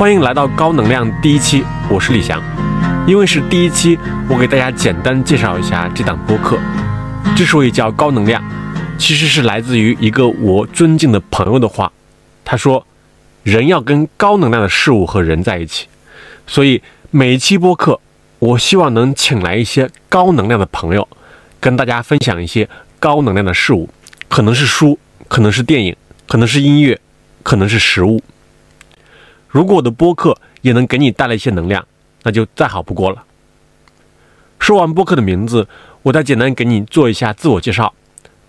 欢迎来到高能量第一期，我是李翔。因为是第一期，我给大家简单介绍一下这档播客。之所以叫高能量，其实是来自于一个我尊敬的朋友的话。他说：“人要跟高能量的事物和人在一起。”所以每一期播客，我希望能请来一些高能量的朋友，跟大家分享一些高能量的事物，可能是书，可能是电影，可能是音乐，可能是食物。如果我的播客也能给你带来一些能量，那就再好不过了。说完播客的名字，我再简单给你做一下自我介绍。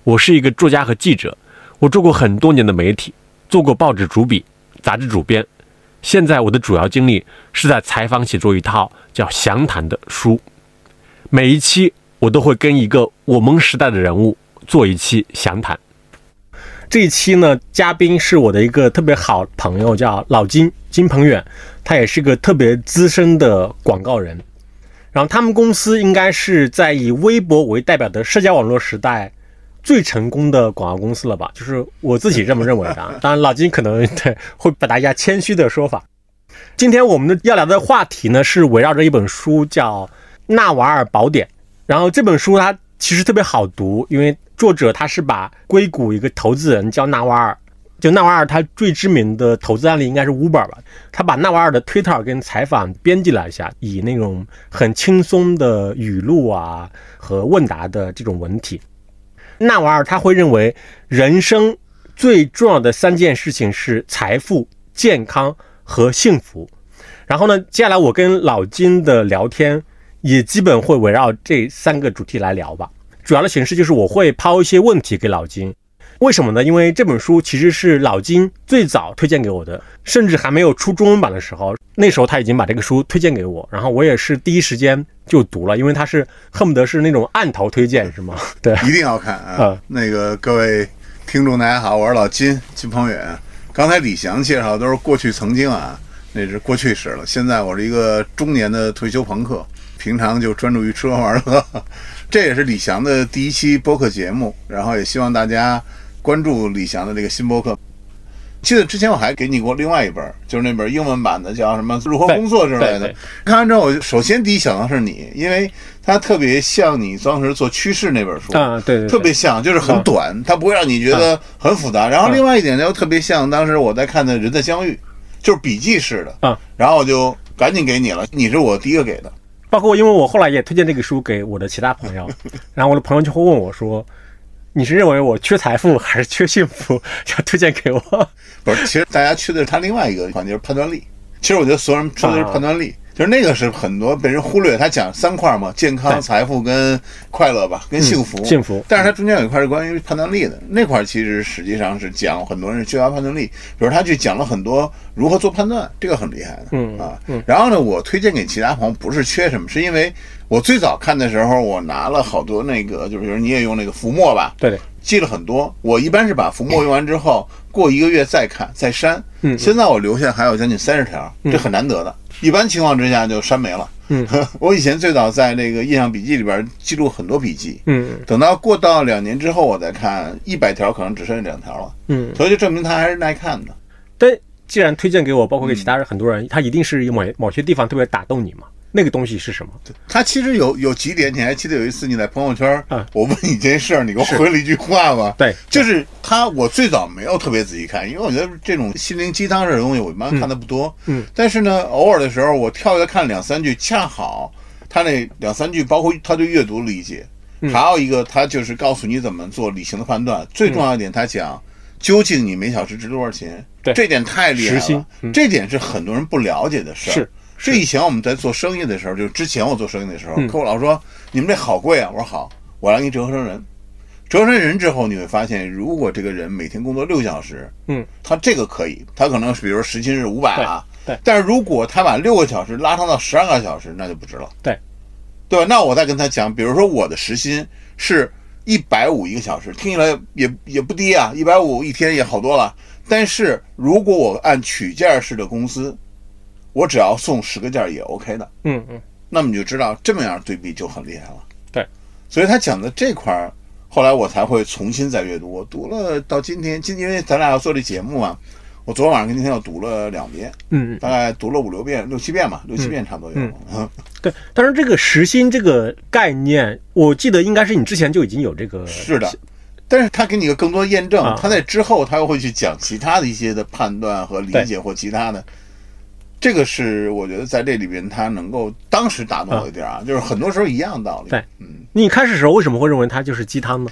我是一个作家和记者，我做过很多年的媒体，做过报纸主笔、杂志主编。现在我的主要精力是在采访写作一套叫《详谈》的书。每一期我都会跟一个我们时代的人物做一期详谈。这一期呢，嘉宾是我的一个特别好朋友，叫老金金鹏远，他也是个特别资深的广告人。然后他们公司应该是在以微博为代表的社交网络时代最成功的广告公司了吧？就是我自己这么认为的。当然，老金可能对会表达一下谦虚的说法。今天我们的要聊的话题呢，是围绕着一本书，叫《纳瓦尔宝典》。然后这本书它其实特别好读，因为作者他是把硅谷一个投资人叫纳瓦尔，就纳瓦尔他最知名的投资案例应该是 Uber 吧，他把纳瓦尔的 Twitter 跟采访编辑了一下，以那种很轻松的语录啊和问答的这种文体。纳瓦尔他会认为人生最重要的三件事情是财富、健康和幸福。然后呢，接下来我跟老金的聊天也基本会围绕这三个主题来聊吧。主要的形式就是我会抛一些问题给老金，为什么呢？因为这本书其实是老金最早推荐给我的，甚至还没有出中文版的时候，那时候他已经把这个书推荐给我，然后我也是第一时间就读了，因为他是恨不得是那种按头推荐，是吗？对，一定要看啊！那个各位听众大家好，我是老金金鹏远。刚才李翔介绍的都是过去曾经啊，那是过去式了。现在我是一个中年的退休朋克，平常就专注于吃喝玩乐。这也是李翔的第一期播客节目，然后也希望大家关注李翔的这个新播客。记得之前我还给你过另外一本，就是那本英文版的，叫什么“如何工作”之类的。看完之后，我首先第一想到是你，因为它特别像你当时做趋势那本书啊，对，特别像，就是很短，它不会让你觉得很复杂。然后另外一点呢，又特别像当时我在看的《人的相遇》，就是笔记式的啊。然后我就赶紧给你了，你是我第一个给的。包括因为我后来也推荐这个书给我的其他朋友，然后我的朋友就会问我说：“你是认为我缺财富还是缺幸福？要推荐给我？”不是，其实大家缺的是他另外一个环节，就是判断力。其实我觉得所有人缺的是判断力。就是那个是很多被人忽略，他讲三块嘛，健康、财富跟快乐吧，跟幸福。幸福。但是它中间有一块是关于判断力的，那块其实实际上是讲很多人缺乏判断力，比如他去讲了很多如何做判断，这个很厉害的。嗯啊。然后呢，我推荐给其他朋友不是缺什么，是因为我最早看的时候，我拿了好多那个，就是比如你也用那个浮墨吧？对。记了很多，我一般是把浮墨用完之后，过一个月再看再删。嗯。现在我留下还有将近三十条，这很难得的。一般情况之下就删没了。嗯，我以前最早在那个印象笔记里边记录很多笔记。嗯，等到过到两年之后，我再看一百条，可能只剩下两条了。嗯，所以就证明它还是耐看的。但既然推荐给我，包括给其他人很多人，他一定是有某某些地方特别打动你嘛？那个东西是什么？他其实有有几点，你还记得有一次你在朋友圈，我问你这事儿，你给我回了一句话吗？对，就是他。我最早没有特别仔细看，因为我觉得这种心灵鸡汤式的东西，我一般看的不多。嗯，但是呢，偶尔的时候我跳跃看两三句，恰好他那两三句，包括他对阅读理解，还有一个他就是告诉你怎么做理性的判断。最重要一点，他讲究竟你每小时值多少钱？对，这点太厉害了。这点是很多人不了解的事儿。是。是以前我们在做生意的时候，就之前我做生意的时候，客户老说你们这好贵啊。我说好，我来给你折合成人，折合成人之后，你会发现，如果这个人每天工作六小时，嗯，他这个可以，他可能比如时薪是五百啊，对。但是如果他把六个小时拉长到十二个小时，那就不值了，对，对吧？那我再跟他讲，比如说我的时薪是一百五一个小时，听起来也也不低啊，一百五一天也好多了。但是如果我按取件式的公司。我只要送十个件也 OK 的，嗯嗯，那么你就知道这么样对比就很厉害了。对，所以他讲的这块儿，后来我才会重新再阅读。我读了到今天，今因为咱俩要做这节目嘛，我昨晚上跟今天又读了两遍，嗯，大概读了五六遍、六七遍吧，六七遍差不多有。嗯，对。但是，这个时薪这个概念，我记得应该是你之前就已经有这个。是的。但是他给你一个更多验证，啊他在之后他又会去讲其他的一些的判断和理解或其他的，这个是我觉得在这里边他能够当时打动我的地儿啊，就是很多时候一样的道理。对嗯，你开始的时候为什么会认为它就是鸡汤呢？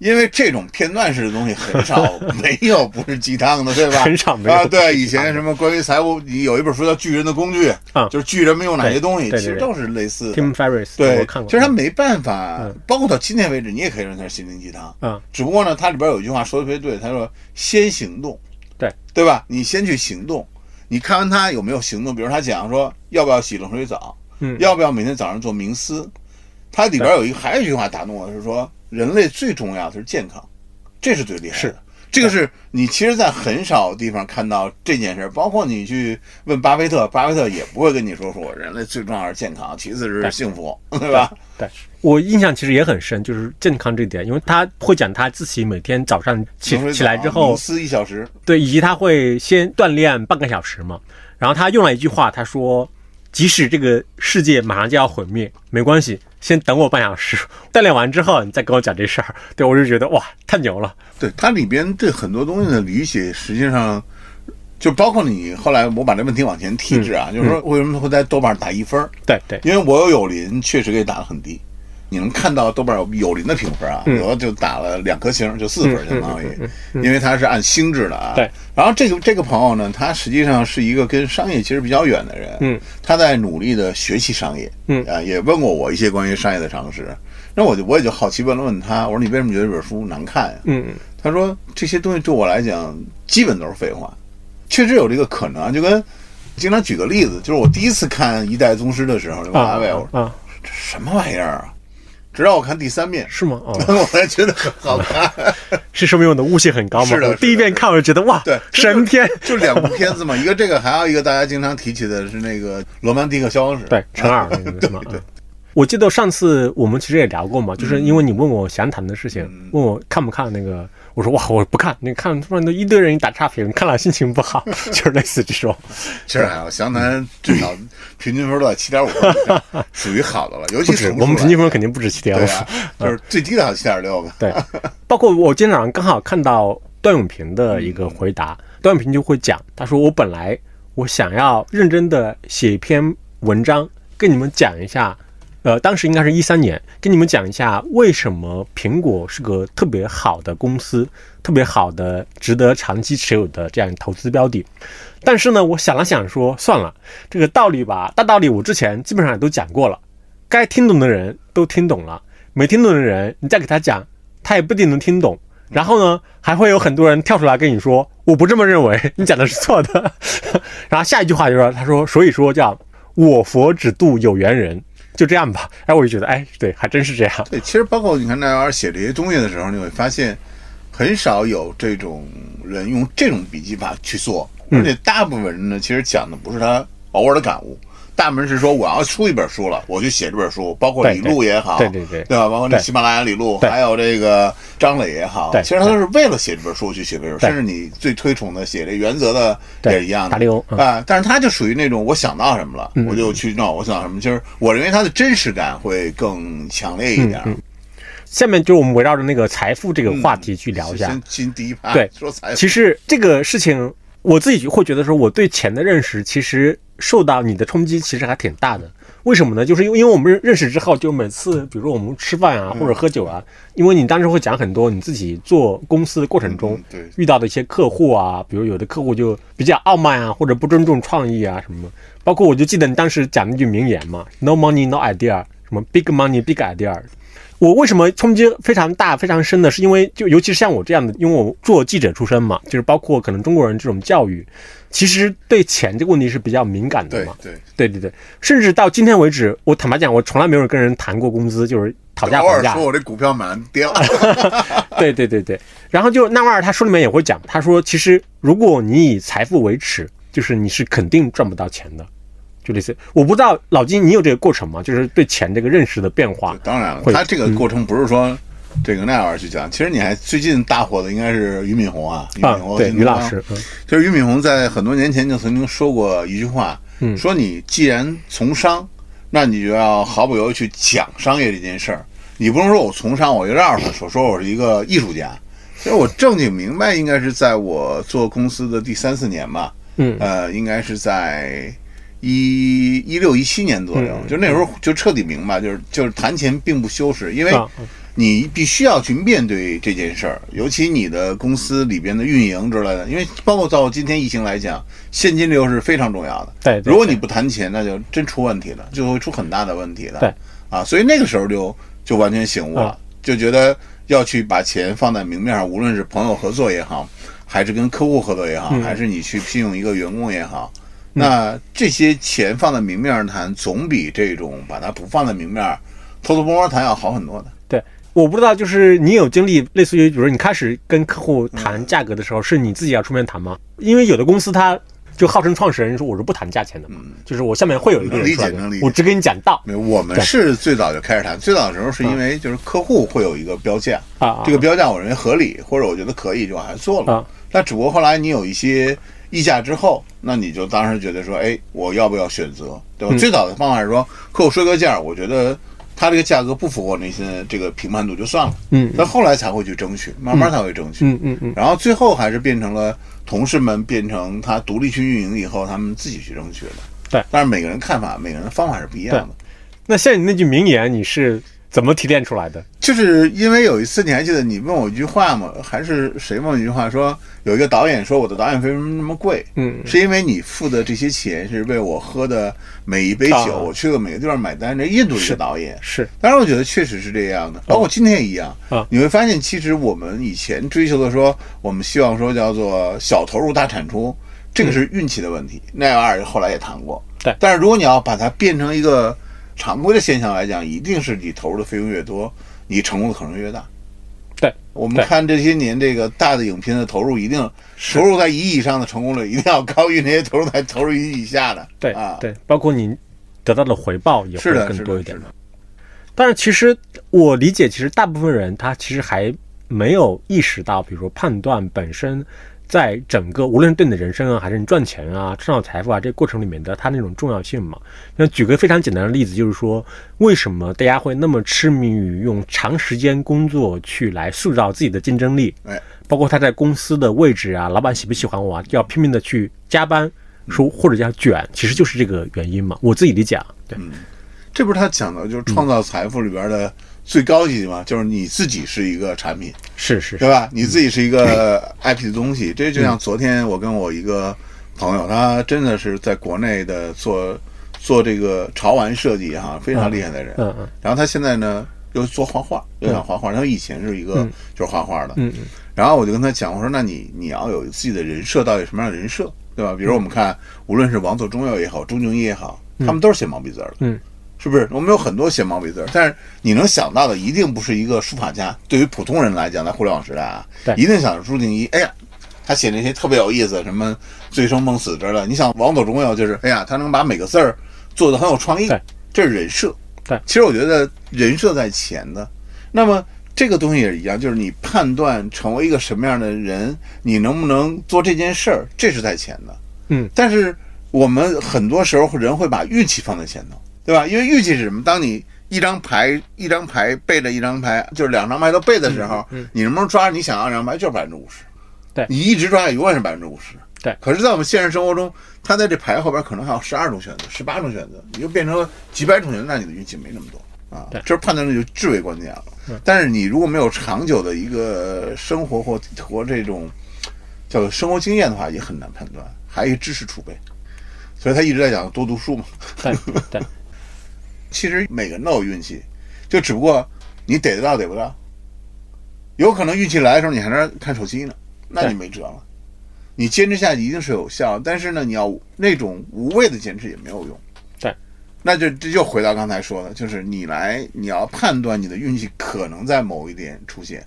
因为这种片段式的东西很少没有不是鸡汤的，对吧？很少没有啊。对，以前什么关于财务，有一本书叫《巨人的工具》，啊就是巨人们用哪些东西，其实都是类似的。Tim Ferriss，对，我看过。其实他没办法嗯，包括到今天为止，你也可以认为它是心灵鸡汤。啊，只不过呢，它里边有一句话说的特别对，他说先行动，对对吧？你先去行动，你看完他有没有行动？比如他讲说要不要洗冷水澡，嗯要不要每天早上做冥思？他里边有一个还有一句话打动我，是说人类最重要的是健康，这是最厉害的。是这个是你其实，在很少地方看到这件事儿，包括你去问巴菲特，巴菲特也不会跟你说说人类最重要是健康，其次是幸福，对吧？对我印象其实也很深，就是健康这一点，因为他会讲他自己每天早上起起来之后冥，思一小时，对，以及他会先锻炼半个小时嘛。然后他用了一句话，他说：“即使这个世界马上就要毁灭，没关系，先等我半小时，锻炼完之后你再跟我讲这事儿。”对我就觉得哇，太牛了。对它里边对很多东西的理解，实际上就包括你后来我把这问题往前提嗯至啊，就是说为什么会在豆瓣打一分儿？对对，因为我有友邻确实给打得很低。你能看到豆瓣有友邻的评分啊，嗯有的就打了两颗星，就四分嗯相当于，因为它是按星制的啊。对。然后这个这个朋友呢，他实际上是一个跟商业其实比较远的人，嗯，他在努力的学习商业，嗯啊，也问过我一些关于商业的常识。那我就我也就好奇问了问他，我说你为什么觉得这本书难看呀、嗯他说这些东西对我来讲基本都是废话，确实有这个可能啊，就跟经常举个例子，就是我第一次看《一代宗师》的时候，那个啊阿伟，我说啊，这什么玩意儿啊？直到我看第三遍，是吗？哦，我才觉得很好看。是说明我的悟性很高吗？是的我第一遍看我就觉得哇，对，神片。就两部片子嘛，一个这个，还有一个大家经常提起的是那个《罗曼蒂克消亡史》。对，陈二那个是吗？嗯我记得上次我们其实也聊过嘛，就是因为你问我想谈的事情，嗯问我看不看那个，我说哇，我不看，你看突然都一堆人打差评，看了心情不好，就是类似这种。其实还好，湘南至少平均分都在七点五，属于好的了。尤其是我们平均分肯定不止七点五。啊，就是最低的七点六吧。对，包括我今天早上刚好看到段永平的一个回答，段永平就会讲，他说我本来我想要认真的写一篇文章，跟你们讲一下，呃，当时应该是一三年，跟你们讲一下为什么苹果是个特别好的公司，特别好的值得长期持有的这样投资标的。但是呢，我想了想说，算了，这个道理吧，大道理我之前基本上也都讲过了，该听懂的人都听懂了，没听懂的人你再给他讲，他也不一定能听懂。然后呢，还会有很多人跳出来跟你说，我不这么认为，你讲的是错的。然后下一句话就说，他说，所以说叫我佛只渡有缘人，就这样吧。然 后我就觉得，哎，对，还真是这样。对，其实包括你看那玩意儿写这些东西的时候，你会发现很少有这种人用这种笔记法去做，嗯而且大部分人呢，其实讲的不是他偶尔的感悟，大部分是说我要出一本书了，我去写这本书，包括李路也好，对对对。对吧？包括那喜马拉雅李路，还有这个张磊也好，对。其实他都是为了写这本书去写这本书，甚至你最推崇的写这原则的也是一样的。达利欧嗯。啊。但是他就属于那种我想到什么了，我就去弄，我想到什么，就是我认为他的真实感会更强烈一点。嗯下面就我们围绕着那个财富这个话题去聊一下。先进第一趴，对。说财富，其实这个事情，我自己会觉得说，我对钱的认识其实受到你的冲击，其实还挺大的。为什么呢？就是因为因为我们认认识之后，就每次比如说我们吃饭啊，或者喝酒啊，因为你当时会讲很多你自己做公司的过程中遇到的一些客户啊，比如有的客户就比较傲慢啊，或者不尊重创意啊什么。包括我就记得你当时讲那句名言嘛，“No money, no idea”，什么 “big money, big idea”。我为什么冲击非常大、非常深呢？是因为就尤其是像我这样的，因为我做记者出身嘛，就是包括可能中国人这种教育，其实对钱这个问题是比较敏感的嘛。对对，对对对，甚至到今天为止，我坦白讲，我从来没有跟人谈过工资，就是讨价还价偶尔说。我的股票马上掉，对对对对，然后就纳瓦尔他书里面也会讲，他说其实如果你以财富为耻，就是你是肯定赚不到钱的，就类似。我不知道老金你有这个过程吗？就是对钱这个认识的变化。当然了，会他这个过程不是说这个那玩意儿去讲。其实你还最近大火的应该是俞敏洪啊，俞啊敏洪，对，金东方于老师，嗯就是俞敏洪在很多年前就曾经说过一句话，嗯说你既然从商，那你就要毫不犹豫去讲商业这件事儿。你不能说我从商，我就绕着他说，说我是一个艺术家。其实我正经明白，应该是在我做公司的第三四年吧，嗯呃，应该是在一一六一七年左右，嗯就那时候就彻底明白，就是就是谈钱并不羞耻，因为啊。你必须要去面对这件事儿，尤其你的公司里边的运营之类的，因为包括到今天疫情来讲，现金流是非常重要的。对，如果你不谈钱，那就真出问题了，就会出很大的问题的。对，啊，所以那个时候就就完全醒悟了，啊。就觉得要去把钱放在明面上，无论是朋友合作也好，还是跟客户合作也好，嗯。还是你去聘用一个员工也好，那这些钱放在明面上谈，总比这种把它不放在明面儿偷偷摸摸谈要好很多的。对，我不知道，就是你有经历类似于，比如说你开始跟客户谈价格的时候，是你自己要出面谈吗？因为有的公司它就号称创始人说我是不谈价钱的嘛，就是我下面会有一个理解能理解。我只跟你讲道。我们是最早就开始谈，最早的时候是因为就是客户会有一个标价，这个标价我认为合理，或者我觉得可以，就往下做了。啊。那只不过后来你有一些溢价之后，那你就当时觉得说，哎，我要不要选择，对吧？嗯最早的方法是说，客户说个价，我觉得他这个价格不符合我内心的这个评判度，就算了。嗯但后来才会去争取，慢慢才会争取。嗯嗯嗯，然后最后还是变成了同事们变成他独立去运营以后，他们自己去争取的。对，但是每个人看法、每个人的方法是不一样的。那像你那句名言，你是怎么提炼出来的？就是因为有一次你还记得你问我一句话吗？还是谁问我一句话说有一个导演说我的导演费为什么那么贵？嗯是因为你付的这些钱是为我喝的每一杯酒，啊我去的每个地方买单。这印度一是个导演，是当然我觉得确实是这样的，包括今天也一样。啊你会发现，其实我们以前追求的说，我们希望说叫做小投入大产出，这个是运气的问题。那玩意儿后来也谈过。对但是如果你要把它变成一个常规的现象来讲，一定是你投入的费用越多，你成功的可能越大。对，我们看这些年这个大的影片的投入，一定投入在一亿以上的成功率，一定要高于那些投入在投入一亿以下的。对啊，对，包括你得到的回报也会是更多一点是。的。但是其实我理解，其实大部分人他其实还没有意识到，比如说判断本身在整个无论对你的人生啊，还是你赚钱啊、创造财富啊这个过程里面的它那种重要性嘛。那举个非常简单的例子，就是说为什么大家会那么痴迷于用长时间工作去来塑造自己的竞争力？哎，包括他在公司的位置啊，老板喜不喜欢我啊，要拼命的去加班，说或者叫卷，其实就是这个原因嘛。我自己理解啊，对，这不是他讲的，就是创造财富里边的最高级嘛？就是你自己是一个产品，是是对吧？你自己是一个 IP 的东西。这就像昨天我跟我一个朋友，他真的是在国内的做做这个潮玩设计哈，非常厉害的人。嗯嗯然后他现在呢又做画画，又想画画。他以前是一个嗯就是画画的，嗯嗯然后我就跟他讲，我说那你你要有自己的人设，到底什么样的人设，对吧？比如我们看，无论是王佐中药也好，钟敬一也好，他们都是写毛笔字儿的，嗯，是不是？我们有很多写毛笔字儿，但是你能想到的一定不是一个书法家。对于普通人来讲，在互联网时代啊，对一定想着朱定一，哎呀。他写那些特别有意思，什么醉生梦死之类的。你想王左中右，就是哎呀，他能把每个字儿做的很有创意对，这是人设。对其实我觉得人设在前的。那么这个东西也是一样，就是你判断成为一个什么样的人，你能不能做这件事儿，这是在前的。嗯，但是我们很多时候人会把运气放在前头，对吧？因为运气是什么？当你一张牌一张牌背着一张牌，就是两张牌都背的时候，你能不能抓你想要两张牌，就是百分之五十。对你一直抓也永远是百分之五十。对可是，在我们现实生活中，他在这牌后边可能还有十二种选择、十八种选择，你就变成了几百种选择，那你的运气没那么多啊对。这判断力就至为关键了。但是你如果没有长久的一个生活或或这种叫做生活经验的话，也很难判断。还有一个知识储备，所以他一直在讲多读书嘛。对对，其实每个人都有运气，就只不过你逮得到逮不到。有可能运气来的时候，你还在看手机呢，那你没辙了。你坚持下去一定是有效，但是呢，你要那种无谓的坚持也没有用。对，那就这就回到刚才说的，就是你来你要判断你的运气可能在某一点出现，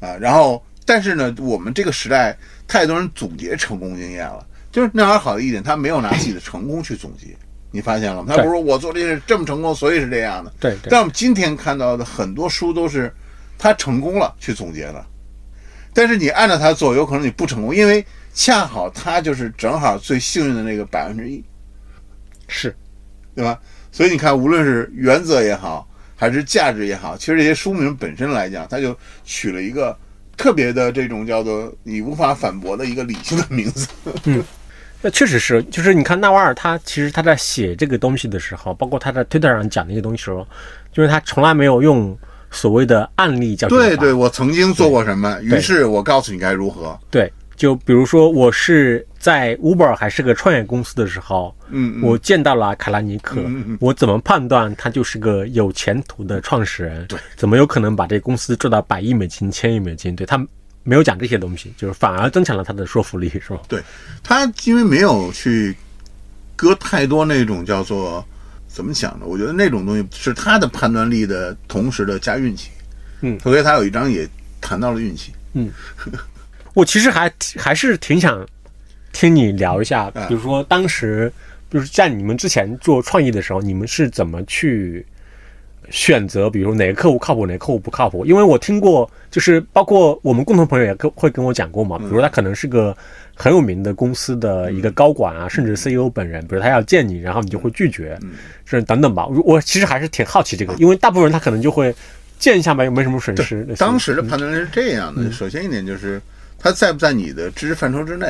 啊，然后但是呢，我们这个时代太多人总结成功经验了，就是那玩意好的一点，他没有拿自己的成功去总结，你发现了吗？他不是说我做这件事这么成功，所以是这样的。对对但我们今天看到的很多书都是他成功了，去总结的。但是你按照他做，有可能你不成功，因为恰好他就是正好最幸运的那个百分之一，是，对吧？所以你看，无论是原则也好，还是价值也好，其实这些书名本身来讲，它就取了一个特别的这种叫做你无法反驳的一个理性的名字。那确实是，就是你看纳瓦尔他其实他在写这个东西的时候，包括他在推特上讲那些东西的时候，就是他从来没有用所谓的案例教学。对对，我曾经做过什么，于是我告诉你该如何。对，就比如说我是在 Uber 还是个创业公司的时候，嗯，嗯我见到了卡拉尼克，嗯嗯嗯我怎么判断他就是个有前途的创始人？对，怎么有可能把这公司做到百亿美金、千亿美金？对他没有讲这些东西，就是反而增强了他的说服力，是吧？对他，因为没有去搁太多那种叫做怎么讲呢？我觉得那种东西是他的判断力的同时的加运气。嗯所以他有一章也谈到了运气。嗯 我其实还还是挺想听你聊一下，啊比如说当时，就是在你们之前做创意的时候，你们是怎么去选择，比如哪个客户靠谱，哪个客户不靠谱？因为我听过，就是包括我们共同朋友也跟会跟我讲过嘛，比如他可能是个很有名的公司的一个高管啊，甚至 CEO 本人，比如他要见你，然后你就会拒绝，是等等吧。我我其实还是挺好奇这个，因为大部分人他可能就会见一下吧，又没什么损失。当时的判断是这样嗯。的：首先一点就是他在不在你的知识范畴之内；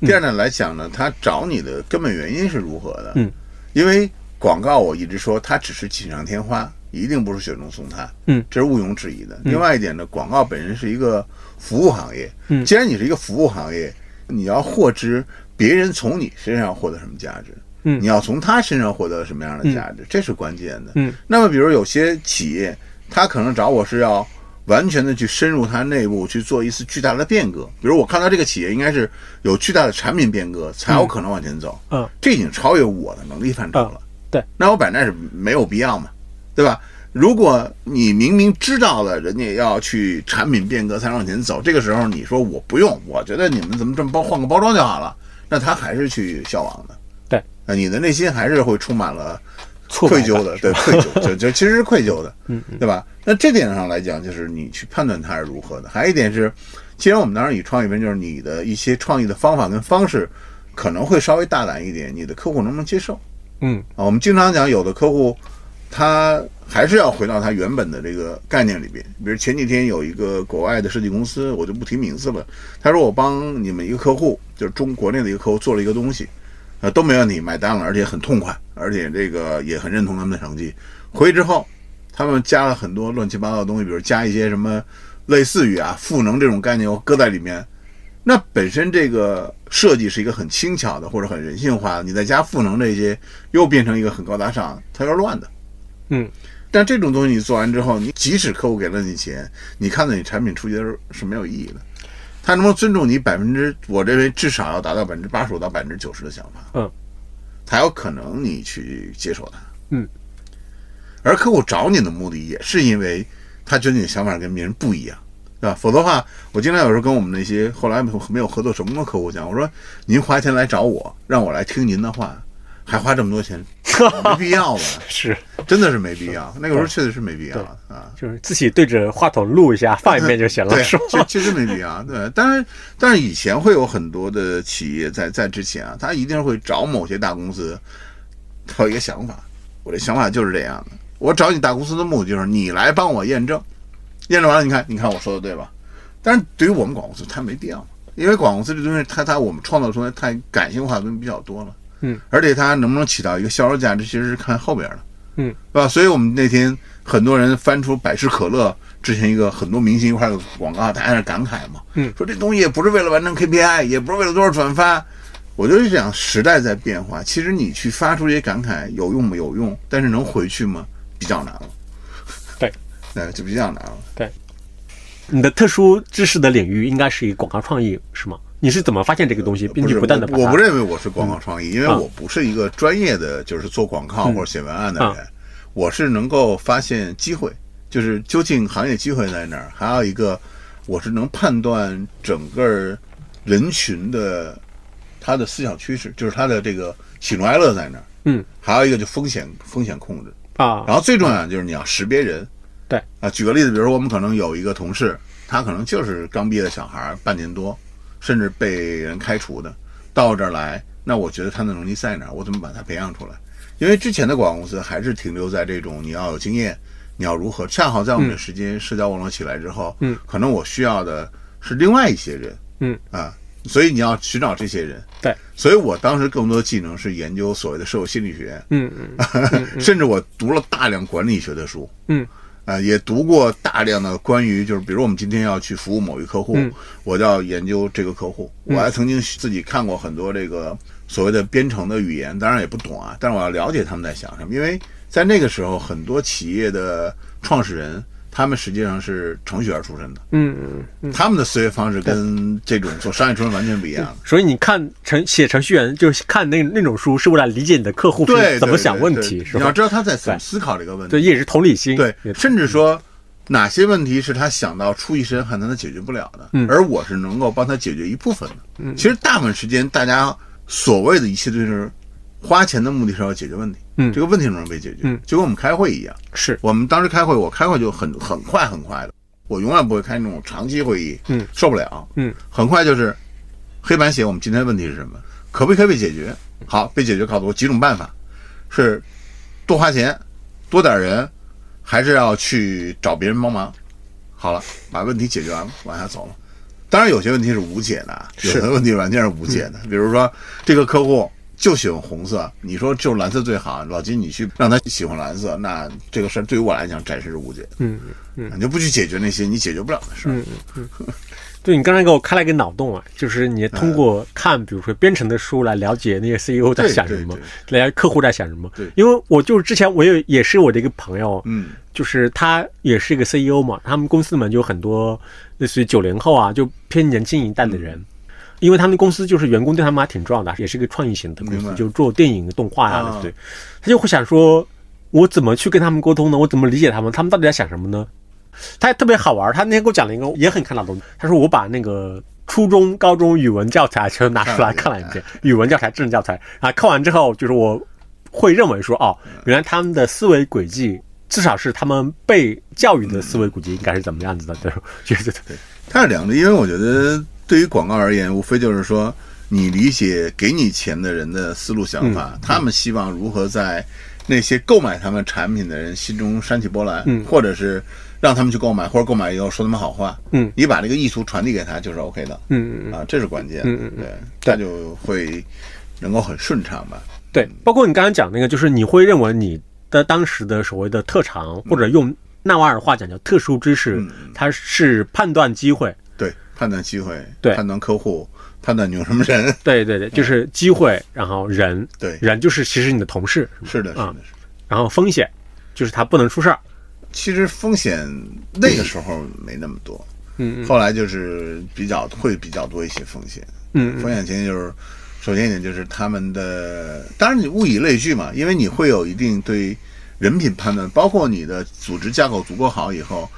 第二点来讲呢，他找你的根本原因是如何的。嗯，因为广告我一直说它只是锦上添花，一定不是雪中送炭。嗯，这是毋庸置疑的。另外一点呢，广告本身是一个服务行业。嗯既然你是一个服务行业，你要获知别人从你身上获得什么价值。嗯你要从他身上获得什么样的价值，这是关键的。嗯，那么比如有些企业，他可能找我是要完全的去深入它内部去做一次巨大的变革，比如我看到这个企业应该是有巨大的产品变革，才有可能往前走。嗯，这已经超越我的能力范畴了。嗯对，那我摆那是没有必要嘛，对吧？如果你明明知道了人家要去产品变革才往前走，这个时候你说我不用，我觉得你们怎么这么包换个包装就好了，那他还是去消亡的。对，啊，你的内心还是会充满了愧疚的，对，愧疚，就就其实是愧疚的，嗯对吧？那这点上来讲，就是你去判断它是如何的。还有一点是，既然我们当时以创意为，就是你的一些创意的方法跟方式可能会稍微大胆一点，你的客户能不能接受？嗯啊，我们经常讲，有的客户他还是要回到他原本的这个概念里边。比如前几天有一个国外的设计公司，我就不提名字了，他说我帮你们一个客户，就是中国内的一个客户做了一个东西，呃都没问题，买单了，而且很痛快，而且这个也很认同他们的成绩。回去之后，他们加了很多乱七八糟的东西，比如加一些什么类似于啊赋能这种概念，我搁在里面。那本身这个设计是一个很轻巧的或者很人性化的，你再加赋能这些，又变成一个很高大上，它有点乱的。嗯，但这种东西你做完之后，你即使客户给了你钱，你看到你产品出去的时候是没有意义的。他能不能尊重你百分之，我认为至少要达到百分之八十五到百分之九十的想法，嗯，才有可能你去接受它。嗯，而客户找你的目的也是因为他觉得你的想法跟别人不一样，对吧？否则的话，我经常有时候跟我们那些后来没有合作成功的客户讲，我说您花钱来找我，让我来听您的话，还花这么多钱，没必要吧？是，真的是没必要。那个时候确实是没必要啊。就是自己对着话筒录一下，放一遍就行了，对，是吧？其其实没必要。对，但是，但是以前会有很多的企业在在之前啊，他一定会找某些大公司，他有一个想法，我这想法就是这样的。我找你大公司的目的就是你来帮我验证，验证完了，你看，你看我说的对吧？但是对于我们广告公司，它没必要，因为广告公司这东西，它它我们创造出来太感性化的东西比较多了，嗯，而且它能不能起到一个销售价值，其实是看后边的，嗯，对吧？所以我们那天很多人翻出百事可乐之前一个很多明星一块的广告，大家在那感慨嘛，嗯说这东西也不是为了完成 KPI，也不是为了多少转发。我就是想时代在变化，其实你去发出这些感慨有用吗？有用，但是能回去吗？比较难了。对，对，就比较难了。对你的特殊知识的领域应该是以广告创意，是吗？你是怎么发现这个东西，并且不断的？我我不认为我是广告创意，因为啊我不是一个专业的，就是做广告嗯或者写文案的啊人。我是能够发现机会，就是究竟行业机会在哪儿。还有一个，我是能判断整个人群的他的思想趋势，就是他的这个喜怒哀乐在哪儿。嗯，还有一个就风险风险控制。啊，然后最重要的就是你要识别人，对啊，举个例子，比如说我们可能有一个同事，他可能就是刚毕业的小孩，半年多，甚至被人开除的，到这儿来，那我觉得他的能力在哪儿？我怎么把他培养出来？因为之前的广告公司还是停留在这种你要有经验，你要如何？恰好在我们的时间，社交网络起来之后，嗯，可能我需要的是另外一些人，嗯啊，所以你要寻找这些人。对，所以我当时更多的技能是研究所谓的社会心理学，嗯嗯甚至我读了大量管理学的书，嗯，啊，也读过大量的关于就是比如我们今天要去服务某一客户，嗯我就要研究这个客户。我还曾经自己看过很多这个所谓的编程的语言，当然也不懂啊，但是我要了解他们在想什么，因为在那个时候，很多企业的创始人他们实际上是程序员出身的，嗯嗯。他们的思维方式跟这种做商业出身完全不一样。所以你看程写程序员，就是看那那种书，是为了理解你的客户对，是怎么想问题，是吧？你要知道他在怎么思考这个问题。对，也是同理心。对，甚至说哪些问题是他想到出一身汗，他解决不了的，嗯而我是能够帮他解决一部分的。嗯，其实大部分时间，大家所谓的一切都是花钱的目的是要解决问题。嗯这个问题能被解决，嗯就跟我们开会一样。是我们当时开会，我开会就很很快很快的，我永远不会开那种长期会议，嗯，受不了，嗯，很快就是黑板写我们今天的问题是什么，可不可以被解决？好，被解决，告诉我几种办法，是多花钱，多点人，还是要去找别人帮忙？好了，把问题解决完了，往下走了。当然，有些问题是无解的，有的问题完全是无解的。比如说，这个客户就喜欢红色，你说就是蓝色最好，老金你去让他喜欢蓝色，那这个事儿对于我来讲暂时是无解的。嗯你就不去解决那些你解决不了的事儿。嗯嗯对你刚才给我开了一个脑洞啊，就是你通过看，比如说编程的书来了解那些 CEO 在想什么对，了解客户在想什么。对因为我就是之前我有也是我的一个朋友，嗯就是他也是一个 CEO 嘛，他们公司里面就有很多类似于九零后啊，就偏年轻一代的人。嗯因为他们公司就是员工对他们还挺重要的，也是一个创意型的公司，就做电影、动画呀、啊对，他就会想说，我怎么去跟他们沟通呢？我怎么理解他们？他们到底在想什么呢？他特别好玩，他那天给我讲了一个也很看脑洞。他说我把那个初中、高中语文教材全都拿出来看了一遍，语文教材、政治教材，然后看完之后，就是我会认为说，哦，原来他们的思维轨迹，至少是他们被教育的思维轨迹应该是怎么样子的，对，觉得它是两个，因为我觉得对于广告而言，无非就是说你理解给你钱的人的思路想法，嗯他们希望如何在那些购买他们产品的人心中煽起波澜，嗯或者是让他们去购买，或者购买以后说他们好话，嗯你把这个意图传递给他就是 OK 的，嗯嗯嗯，啊，这是关键，嗯嗯嗯对，他就会能够很顺畅吧。对，包括你刚刚讲那个，就是你会认为你的当时的所谓的特长，或者用纳瓦尔话讲叫特殊知识嗯，它是判断机会。对，判断机会，对。判断客户，判断你用什么人，对对对，就是机会，然后人，对，人就是其实你的同事，是的，是啊的，是的。然后风险就是他不能出事儿。其实风险那个时候没那么多，嗯后来就是比较会比较多一些风险。嗯风险前提就是，首先一点就是他们的，当然你物以类聚嘛，因为你会有一定对人品判断，包括你的组织架构足够好以后，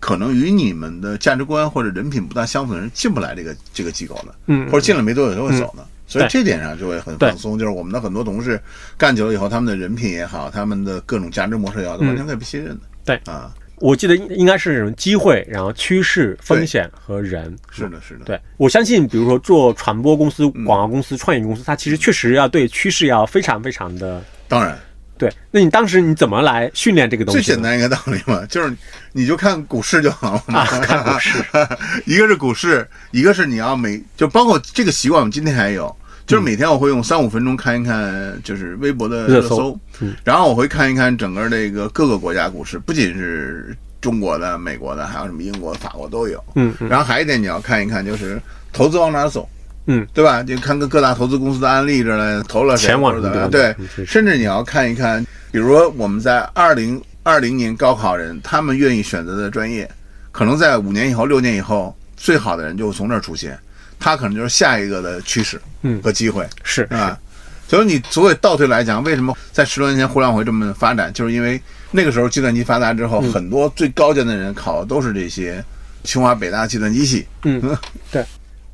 可能与你们的价值观或者人品不大相符的人进不来这个这个机构的，嗯或者进了没多久就会走的。所以这点上就会很放松，就是我们的很多同事干久了以后，他们的人品也好，他们的各种价值模式也好，都完全可以被信任的。对。啊，我记得应应该是机会，然后趋势、风险和人。是的，是的，对，我相信，比如说做传播公司、嗯。广告公司、创业公司，它其实确实要对趋势要非常非常的当然。对。那你当时你怎么来训练这个东西？最简单一个道理嘛，就是你就看股市就好了嘛。啊看股市，一个是股市，一个是你要每就包括这个习惯，我们今天还有，就是每天我会用三五分钟看一看，就是微博的热搜热搜，嗯然后我会看一看整个这个各个国家股市，不仅是中国的、美国的，还有什么英国、法国都有。嗯嗯然后还有一点你要看一看，就是投资往哪儿走。嗯，对吧？就看个各大投资公司的案例之类的，投了谁前往或者怎么样对甚至你要看一看，比如说我们在二零二零年高考人，他们愿意选择的专业，可能在五年以后、六年以后，最好的人就会从这儿出现，他可能就是下一个的趋势嗯和机会，是啊。所以你所谓倒退来讲，为什么在十多年前互联网会这么发展，就是因为那个时候计算机发达之后，嗯很多最高阶的人考的都是这些清华、北大计算机系。嗯，对，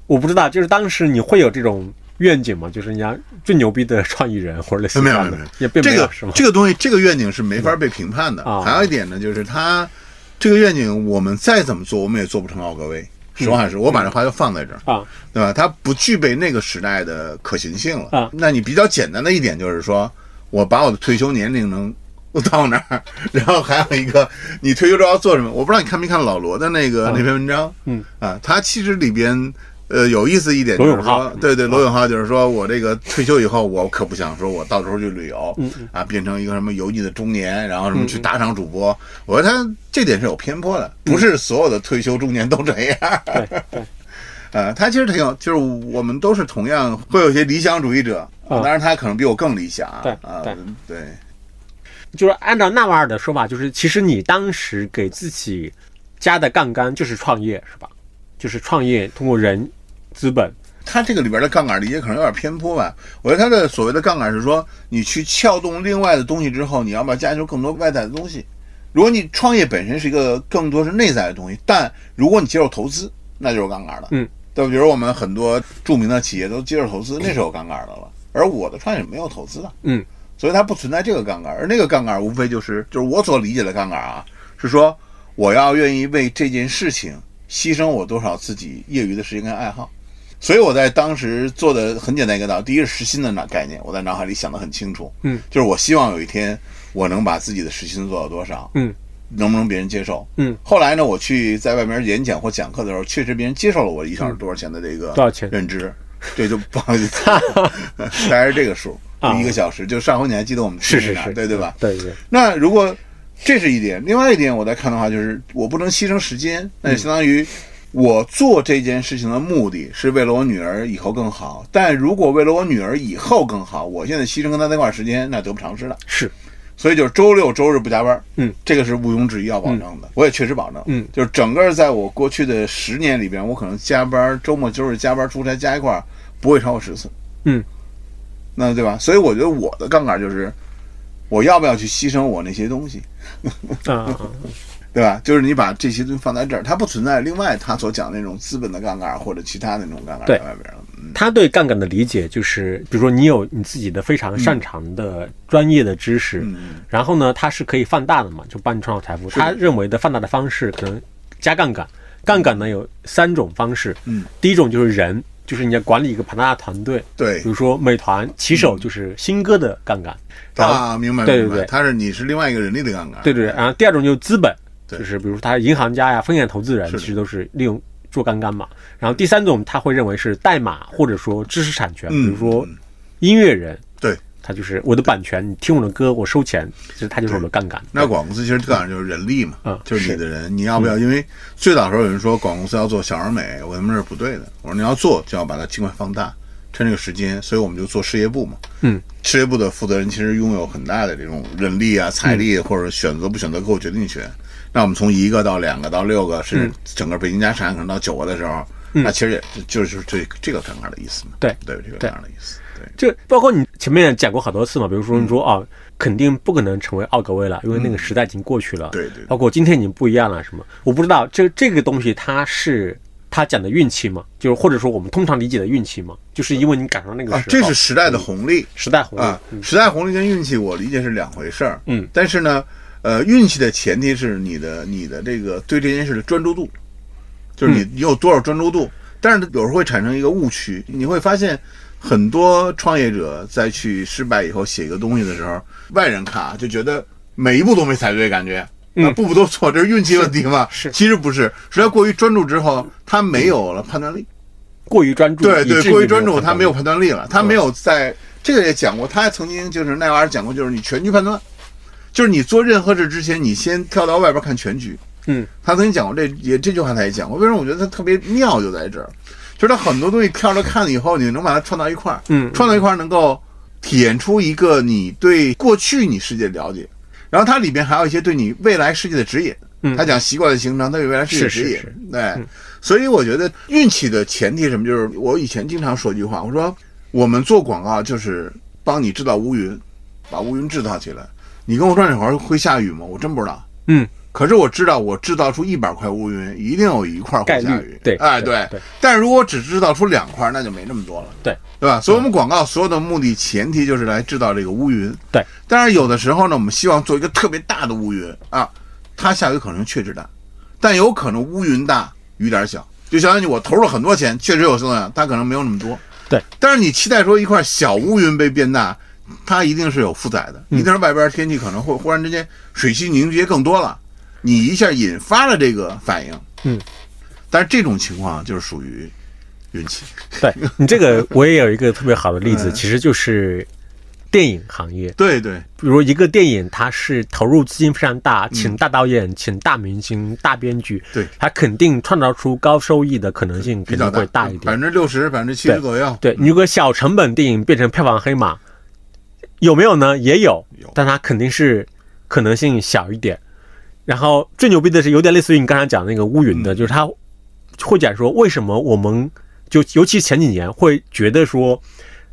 我不知道，就是当时你会有这种愿景吗，就是人家最牛逼的创意人或者类似的没有没有没有，也并这个没有是吗？这个东西，这个愿景是没法被评判的。啊还有一点呢，就是他这个愿景，我们再怎么做，我们也做不成奥格威。实话实说，我把这话就放在这儿，啊，对吧？它不具备那个时代的可行性了。啊那你比较简单的一点就是说，我把我的退休年龄能到哪儿，然后还有一个，你退休之后要做什么？我不知道你看没看老罗的那个、那篇文章，嗯啊，他其实里边。呃，有意思一点就是罗永浩说，对对，罗永浩就是说我这个退休以后，我可不想说我到时候去旅游，嗯啊，变成一个什么油腻的中年，然后什么去打赏主播。我觉得他这点是有偏颇的，不是所有的退休中年都这样。呃，他其实挺有，就是我们都是同样会有一些理想主义者，啊当然他可能比我更理想啊。对啊对对，就是按照纳瓦尔的说法，就是其实你当时给自己加的杠杆就是创业，是吧？就是创业通过人资本，他这个里边的杠杆理解可能有点偏颇吧。我觉得他的所谓的杠杆是说，你去撬动另外的东西之后，你要不要加入更多外在的东西？如果你创业本身是一个更多是内在的东西，但如果你接受投资，那就是杠杆了。嗯，对吧，比如我们很多著名的企业都接受投资，那是有杠杆的了。而我的创业是没有投资的，嗯，所以它不存在这个杠杆。而那个杠杆无非就是就是我所理解的杠杆啊，是说我要愿意为这件事情牺牲我多少自己业余的时间跟爱好。所以我在当时做的很简单一个道，第一是时薪的脑概念，我在脑海里想得很清楚，嗯，就是我希望有一天我能把自己的时薪做到多少，嗯，能不能别人接受，嗯。后来呢，我去在外面演讲或讲课的时候，确实别人接受了我一小时多少钱的这个多少钱？认知，这就不好意思，大概是这个数，一个小时。就上回你还记得我们是是是，对对吧？对对，那如果这是一点，另外一点我在看的话，就是我不能牺牲时间，那就相当于我做这件事情的目的是为了我女儿以后更好。但如果为了我女儿以后更好，我现在牺牲跟她那块儿时间，那得不偿失了。是，所以就是周六周日不加班，嗯，这个是毋庸置疑要保证的，我也确实保证，嗯，就是整个在我过去的十年里边，我可能加班，周末周日加班出差加一块儿不会超过十次，嗯，那对吧？所以我觉得我的杠杆就是，我要不要去牺牲我那些东西，对吧？就是你把这些东西放在这儿，它不存在另外他所讲的那种资本的杠杆或者其他那种杠杆对。在外边了，嗯，他对杠杆的理解就是，比如说你有你自己的非常擅长的专业的知识，然后呢，它是可以放大的嘛，就帮你创造财富。他认为的放大的方式可能加杠杆，杠杆呢有三种方式，嗯，第一种就是人，就是你要管理一个庞大的团队，对。比如说美团骑手就是新歌的杠杆，啊，明白对对对。他是你是另外一个人力的杠杆，对对，然后第二种就是资本，对。就是比如说他银行家呀、风险投资人，其实都是利用做杠杆嘛。然后第三种他会认为是代码或者说知识产权，嗯，比如说嗯。音乐人，对。他就是我的版权，你听我的歌，我收钱，其实他就是我的杠杆。那广告公司其实杠杆就是人力嘛，嗯就是你的人，你要不要？因为最早的时候有人说广告公司要做小而美，我他妈是不对的。我说你要做就要把它尽快放大，趁这个时间，所以我们就做事业部嘛。嗯，事业部的负责人其实拥有很大的这种人力啊、财力或者选择不选择购决定权。那我们从一个到两个到六个，甚至整个北京家产可能到九个的时候，那其实也就是这这个杠杆的意思嘛。对对，这个杠杆的意思。对，就包括你前面讲过好多次嘛，比如说你说啊，肯定不可能成为奥格威了，因为那个时代已经过去了。对对包括今天已经不一样了，什么我不知道。这这个东西它是他讲的运气嘛？就是或者说我们通常理解的运气嘛？就是因为你赶上那个时候，，啊这是时代的红利。时代红利。啊，时代红利跟运气，我理解是两回事儿。嗯，但是呢，呃，运气的前提是你的你的这个对这件事的专注度，就是你你有多少专注度。但是有时候会产生一个误区，你会发现很多创业者在去失败以后写一个东西的时候，外人看啊就觉得每一步都没踩对，感觉。嗯啊，步步都错，这是运气问题吗？是其实不是，实在过于专注之后，他没有了判断力。过于专注，对对，过于专注，他没有判断力了，他没有在这个也讲过，他还曾经就是奈瓦尔讲过，就是你全局判断，就是你做任何事之前，你先跳到外边看全局。嗯，他曾经讲过这也这句话，他也讲过。为什么我觉得他特别妙就在这儿，就是它很多东西跳着看了以后，你能把它串到一块儿，嗯串到一块儿能够体验出一个你对过去你世界的了解，然后它里边还有一些对你未来世界的指引。嗯他讲习惯的形成，他对未来世界的指引。对，所以我觉得运气的前提什么？就是我以前经常说一句话，我说我们做广告就是帮你制造乌云，把乌云制造起来。你跟我说那会儿会下雨吗？我真不知道。嗯，可是我知道，我制造出一百块乌云，一定有一块会下雨。率对哎，对对但是如果只制造出两块，那就没那么多了，对对吧？所以我们广告所有的目的前提就是来制造这个乌云。对，但是有的时候呢，我们希望做一个特别大的乌云啊，它下雨可能确实大，但有可能乌云大雨点小，就相当于我投入了很多钱，确实有作用，它可能没有那么多。对，但是你期待说一块小乌云被变大，它一定是有负载的，一定是外边天气可能会忽然之间水汽凝结更多了，你一下引发了这个反应。嗯，但是这种情况就是属于运气。对你这个，我也有一个特别好的例子，嗯其实就是电影行业。对对比如一个电影，它是投入资金非常大，请大导演、请大明星、大编剧，嗯对它肯定创造出高收益的可能性肯定会大一点百点。分之六十、百分之七十左右。对，你如果小成本电影变成票房黑马，有没有呢？也有，有但它肯定是可能性小一点。然后最牛逼的是，有点类似于你刚才讲那个乌云的，嗯。就是他会讲说，为什么我们就尤其前几年会觉得说，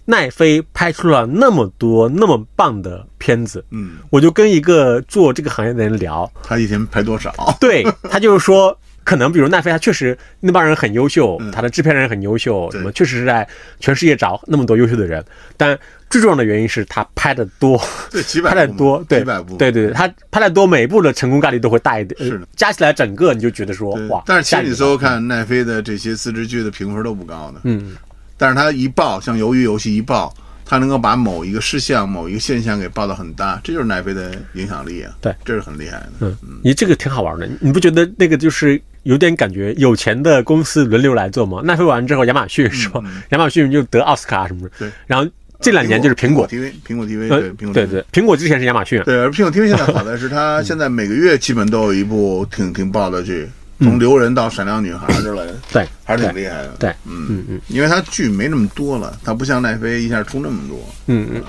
奈飞拍出了那么多那么棒的片子，嗯，我就跟一个做这个行业的人聊，他一天拍多少？对他就是说，可能比如奈飞，他确实那帮人很优秀，嗯。他的制片人很优秀，什么确实是在全世界找那么多优秀的人，但最重要的原因是他拍的多，对，几百拍的多，对几百部。对对对，他拍的多，每一部的成功概率都会大一点，是的呃加起来整个你就觉得说哇，但是其实你下一个搜搜看，奈飞的这些自制剧的评分都不高的。嗯，但是他一爆，像鱿鱼游戏一爆，他能够把某一个事项、某一个现象给爆得很大，这就是奈飞的影响力啊。对，这是很厉害的。嗯，你这个挺好玩的，你不觉得那个就是有点感觉有钱的公司轮流来做吗？奈飞完之后，亚马逊是吧？亚马逊就得奥斯卡什么的，对。然后这两年就是苹果，TV，苹果 TV，呃对，苹果 TV 对对，苹果之前是亚马逊，对，而苹果 TV 现在好的是它现在每个月基本都有一部挺挺爆的剧，从《留人》到《闪亮女孩》之类的，对，还是挺厉害的。对，嗯嗯嗯因为它剧没那么多了，它不像奈飞一下出那么多。嗯嗯。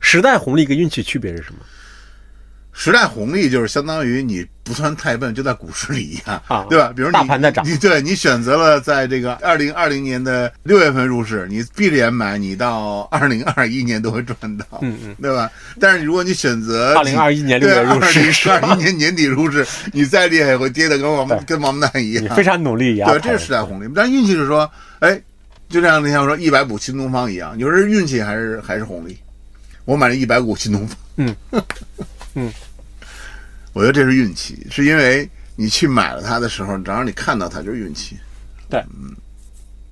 时代红利跟运气区别是什么？时代红利就是相当于你不算太笨，就在股市里一样，啊对吧？比如你大盘在涨你对你选择了在这个二零二零年的六月份入市，你闭着眼买，你到二零二一年都会赚到，嗯嗯，对吧？但是如果你选择二零二一年六月入市二零二一年年底入市，你再厉害也会跌得跟王跟王八蛋一样，你非常努力呀。对，这是时代红利。但运气是说，哎，就像那天我说一百股新东方一样，你说是运气还是还是红利？我买了一百股新东方，嗯 嗯，我觉得这是运气，是因为你去买了它的时候，正好你看到它就是运气。对，嗯。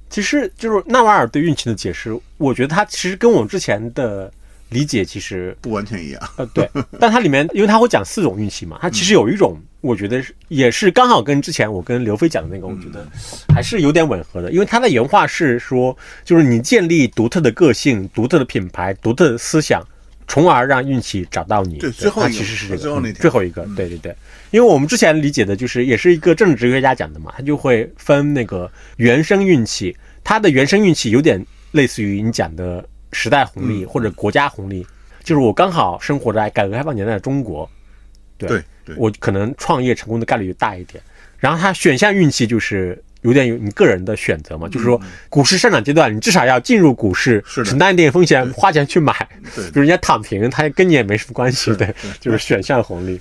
其实就是纳瓦尔对运气的解释，我觉得他其实跟我们之前的理解其实不完全一样，呃对，但它里面因为它会讲四种运气嘛，它其实有一种我觉得是也是刚好跟之前我跟刘飞讲的那个，我觉得还是有点吻合的，因为他的原话是说，就是你建立独特的个性、独特的品牌、独特的思想。从而让运气找到你。对最后一个其实是这个，最后那条嗯最后一个，对对对，因为我们之前理解的就是，也是一个政治哲学家讲的嘛，他就会分那个原生运气，他的原生运气有点类似于你讲的时代红利嗯或者国家红利，就是我刚好生活在改革开放年代的中国，对对。对，我可能创业成功的概率就大一点。然后他选项运气就是有点有你个人的选择嘛，就是说股市上涨阶段，你至少要进入股市，承担一点风险，花钱去买。对比如人家躺平，他跟你也没什么关系，对，就是选项红利。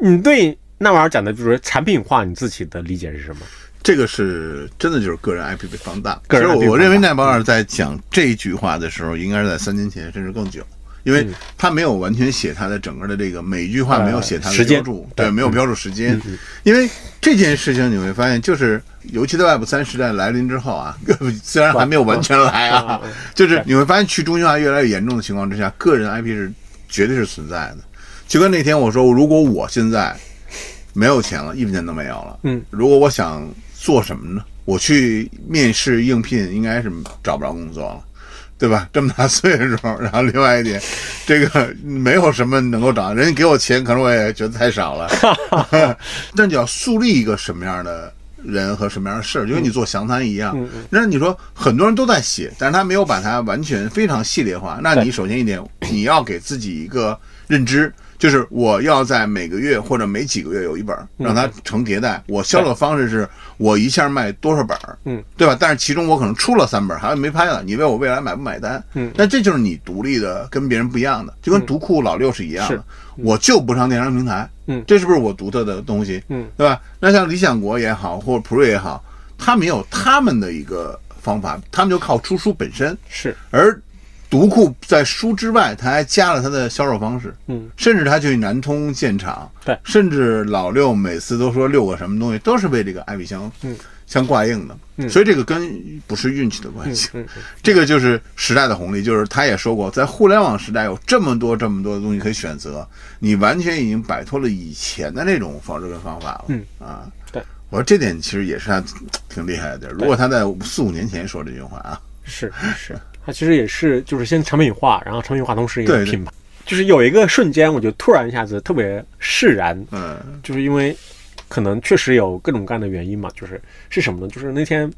你对纳瓦尔讲的就是产品化，你自己的理解是什么？这个是真的就是个人 IP 被放大。个人其实我认为奈保尔在讲这句话的时候，应该是在三年前甚至更久，因为他没有完全写他的整个的这个每一句话没有写他的标注，对对，没有标注时间。因为这件事情你会发现，就是尤其在 Web 三时代来临之后啊，虽然还没有完全来啊，就是你会发现去中心化越来越严重的情况之下，个人 IP 是绝对是存在的。就跟那天我说，如果我现在没有钱了，一分钱都没有了，嗯，如果我想做什么呢？我去面试应聘，应该是找不着工作了。对吧？这么大岁数，然后另外一点，这个没有什么能够找，人家给我钱，可能我也觉得太少了。那你要树立一个什么样的人和什么样的事儿，就跟你做详谈一样。那你说很多人都在写，但是他没有把它完全非常系列化。那你首先一点，你要给自己一个认知，就是我要在每个月或者每几个月有一本，让它成迭代。我销售方式是我一下卖多少本儿，嗯，对吧？但是其中我可能出了三本，还有没拍呢，你问我未来买不买单？嗯，那这就是你独立的，跟别人不一样的，就跟独库老六是一样的。是我就不上电商平台，嗯这是不是我独特的东西？嗯，对吧？那像理想国也好，或者普瑞也好，他们有他们的一个方法，他们就靠出书本身，是，而读库在书之外，他还加了他的销售方式，嗯，甚至他去南通建厂，对。甚至老六每次都说六个什么东西，都是为这个艾米香，嗯，相挂应的，嗯。所以这个跟不是运气的关系，这个就是时代的红利，就是他也说过，在互联网时代有这么多这么多的东西可以选择，你完全已经摆脱了以前的那种方式跟方法了，嗯。啊，对，我说这点其实也是他挺厉害的地儿。如果他在四五年前说这句话啊，是是，它其实也是就是先产品化，然后产品化同时也对对有品牌，就是有一个瞬间，我就突然一下子特别释然，嗯就是因为可能确实有各种各样的原因嘛，就是是什么呢？就是那天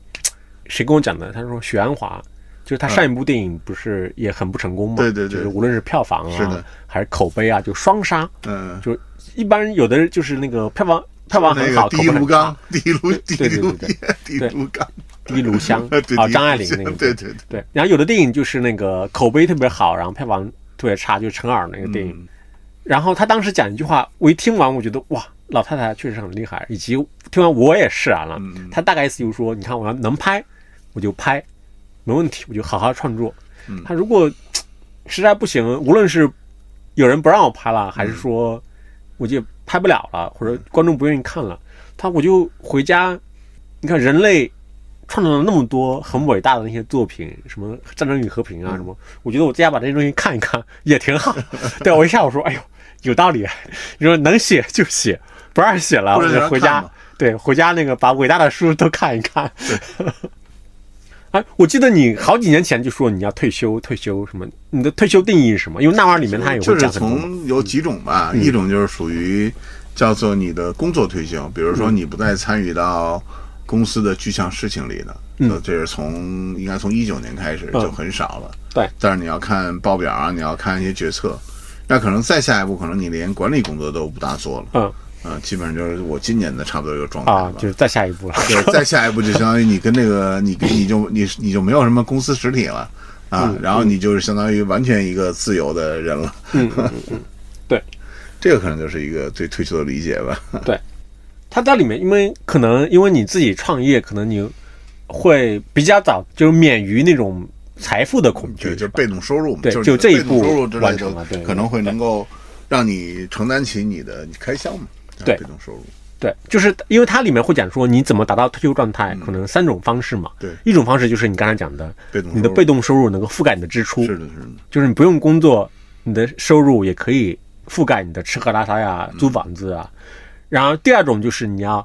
谁跟我讲的？他说许鞍华。就是他上一部电影不是也很不成功嘛？对对对就是无论是票房啊，是还是口碑啊，就双杀。嗯，就一般有的就是那个票房票房很好，那个第一口碑很炉缸差，，第一炉第对一炉对对第一炉缸，第一炉香 对啊，张爱玲那个 对对对，对，然后有的电影就是那个口碑特别好，然后票房特别差，就是陈耳那个电影。嗯然后他当时讲一句话，我一听完，我觉得哇，老太太确实很厉害，以及听完我也释然了。嗯他大概意思就是说，你看我要能拍，我就拍，没问题，我就好好创作。嗯他如果实在不行，无论是有人不让我拍了，还是说我就拍不了了，或者观众不愿意看了，他我就回家。你看人类创造了那么多很伟大的那些作品，什么《战争与和平》啊，什么，我觉得我在家把这些东西看一看也挺好。对我一下我说，哎呦，有道理。你说能写就写，不让写了，我就回家，对，回家那个把伟大的书都看一看。哎，我记得你好几年前就说你要退休，退休什么？你的退休定义是什么？因为那玩意儿里面它有就是。从有几种吧，嗯一种就是属于叫做你的工作退休，比如说你不再参与到公司的具象事情里的，嗯呃这是从应该从一九年开始嗯就很少了。对，但是你要看报表啊，你要看一些决策，那可能再下一步，可能你连管理工作都不大做了。嗯啊，基本上就是我今年的差不多一个状态啊，。就是再下一步了。对，再下一步就相当于你跟那个你跟你就你你就没有什么公司实体了啊嗯，然后你就是相当于完全一个自由的人了。嗯嗯嗯嗯，对。这个可能就是一个对退休的理解吧。它在里面，因为可能因为你自己创业，可能你会比较早就是免于那种财富的恐惧，对，就是被动收入嘛，对就这一步被动收入之类的完成了对可能会能够让你承担起你的开销嘛。对。被动收入，对，就是因为它里面会讲说你怎么达到退休状态，可能三种方式嘛。对。一种方式就是你刚才讲的，你的被动收入能够覆盖你的支出，是的，是的，就是你不用工作，你的收入也可以覆盖你的吃喝拉撒呀、嗯。租房子啊。然后第二种就是你要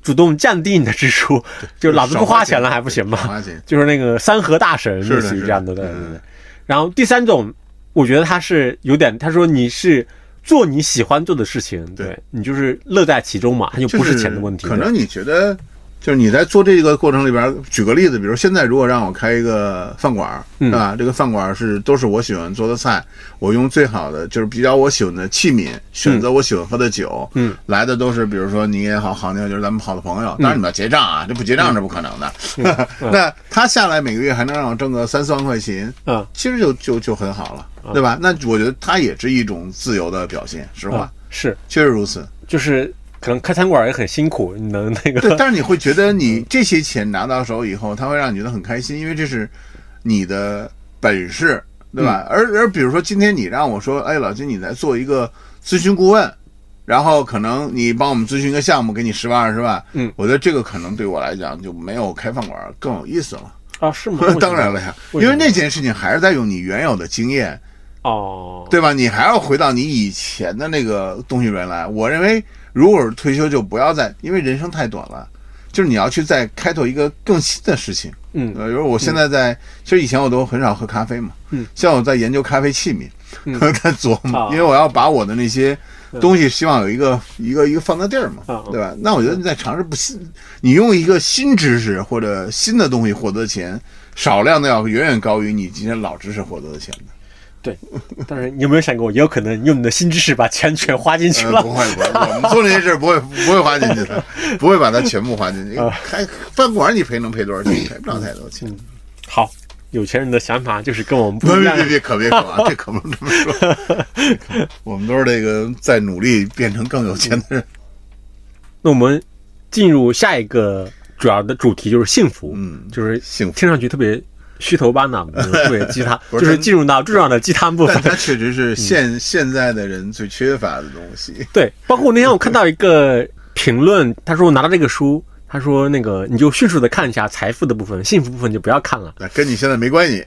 主动降低你的支出，就老子不花钱了还不行吗？花钱，就是那个三和大神，类似于这样的，对嗯对对。然后第三种，我觉得他是有点，他说你是做你喜欢做的事情，对对你就是乐在其中嘛，他就不是钱的问题。可能你觉得，就是你在做这个过程里边，举个例子，比如现在如果让我开一个饭馆，嗯是吧？这个饭馆是都是我喜欢做的菜，我用最好的就是比较我喜欢的器皿，选择我喜欢喝的酒，嗯，来的都是比如说你也好，好你也好，就是咱们好的朋友。当然你们要结账啊，这不结账是不可能的。那他下来每个月还能让我挣个三四万块钱，嗯其实就就就很好了，对吧？那我觉得他也是一种自由的表现，实话嗯，是确实如此。就是可能开餐馆也很辛苦，你能那个对，个但是你会觉得你这些钱拿到手以后，他会让你觉得很开心，因为这是你的本事，对吧？嗯而而比如说今天你让我说，哎，老金，你来做一个咨询顾问，然后可能你帮我们咨询一个项目，给你十万二十万，嗯，我觉得这个可能对我来讲就没有开饭馆更有意思了。啊是吗？当然了呀，为因为那件事情还是在用你原有的经验，哦，对吧？你还要回到你以前的那个东西原来。我认为，如果是退休，就不要再，因为人生太短了，就是你要去再开拓一个更新的事情。嗯。呃，比如我现在在，其实以前我都很少喝咖啡嘛，嗯，像我在研究咖啡器皿，嗯。在琢磨，啊因为我要把我的那些东西，希望有一个一个一个放的地儿嘛啊，对吧？那我觉得你在尝试不新，你用一个新知识或者新的东西获得的钱，少量的要远远高于你今天老知识获得的钱的。对，但是，你有没有想过，也有可能用你的新知识把钱全花进去了？呃不会，不会，我们做这些事不会不会花进去的，不会把它全部花进去。开饭馆你赔能赔多少钱？赔不了太多钱。好，有钱人的想法就是跟我们不别一样别。别，可别可啊，这可不能这么说。我们都是这个在努力变成更有钱的人。那我们进入下一个主要的主题，就是幸福。嗯就是幸福听上去特别虚头巴脑的，对鸡汤，不就是是进入到重要的鸡汤部分但。它确实是现现在的人最缺乏的东西。对，包括那天我看到一个评论，他说我拿到这个书，他说那个你就迅速的看一下财富的部分，幸福部分就不要看了。那跟你现在没关系。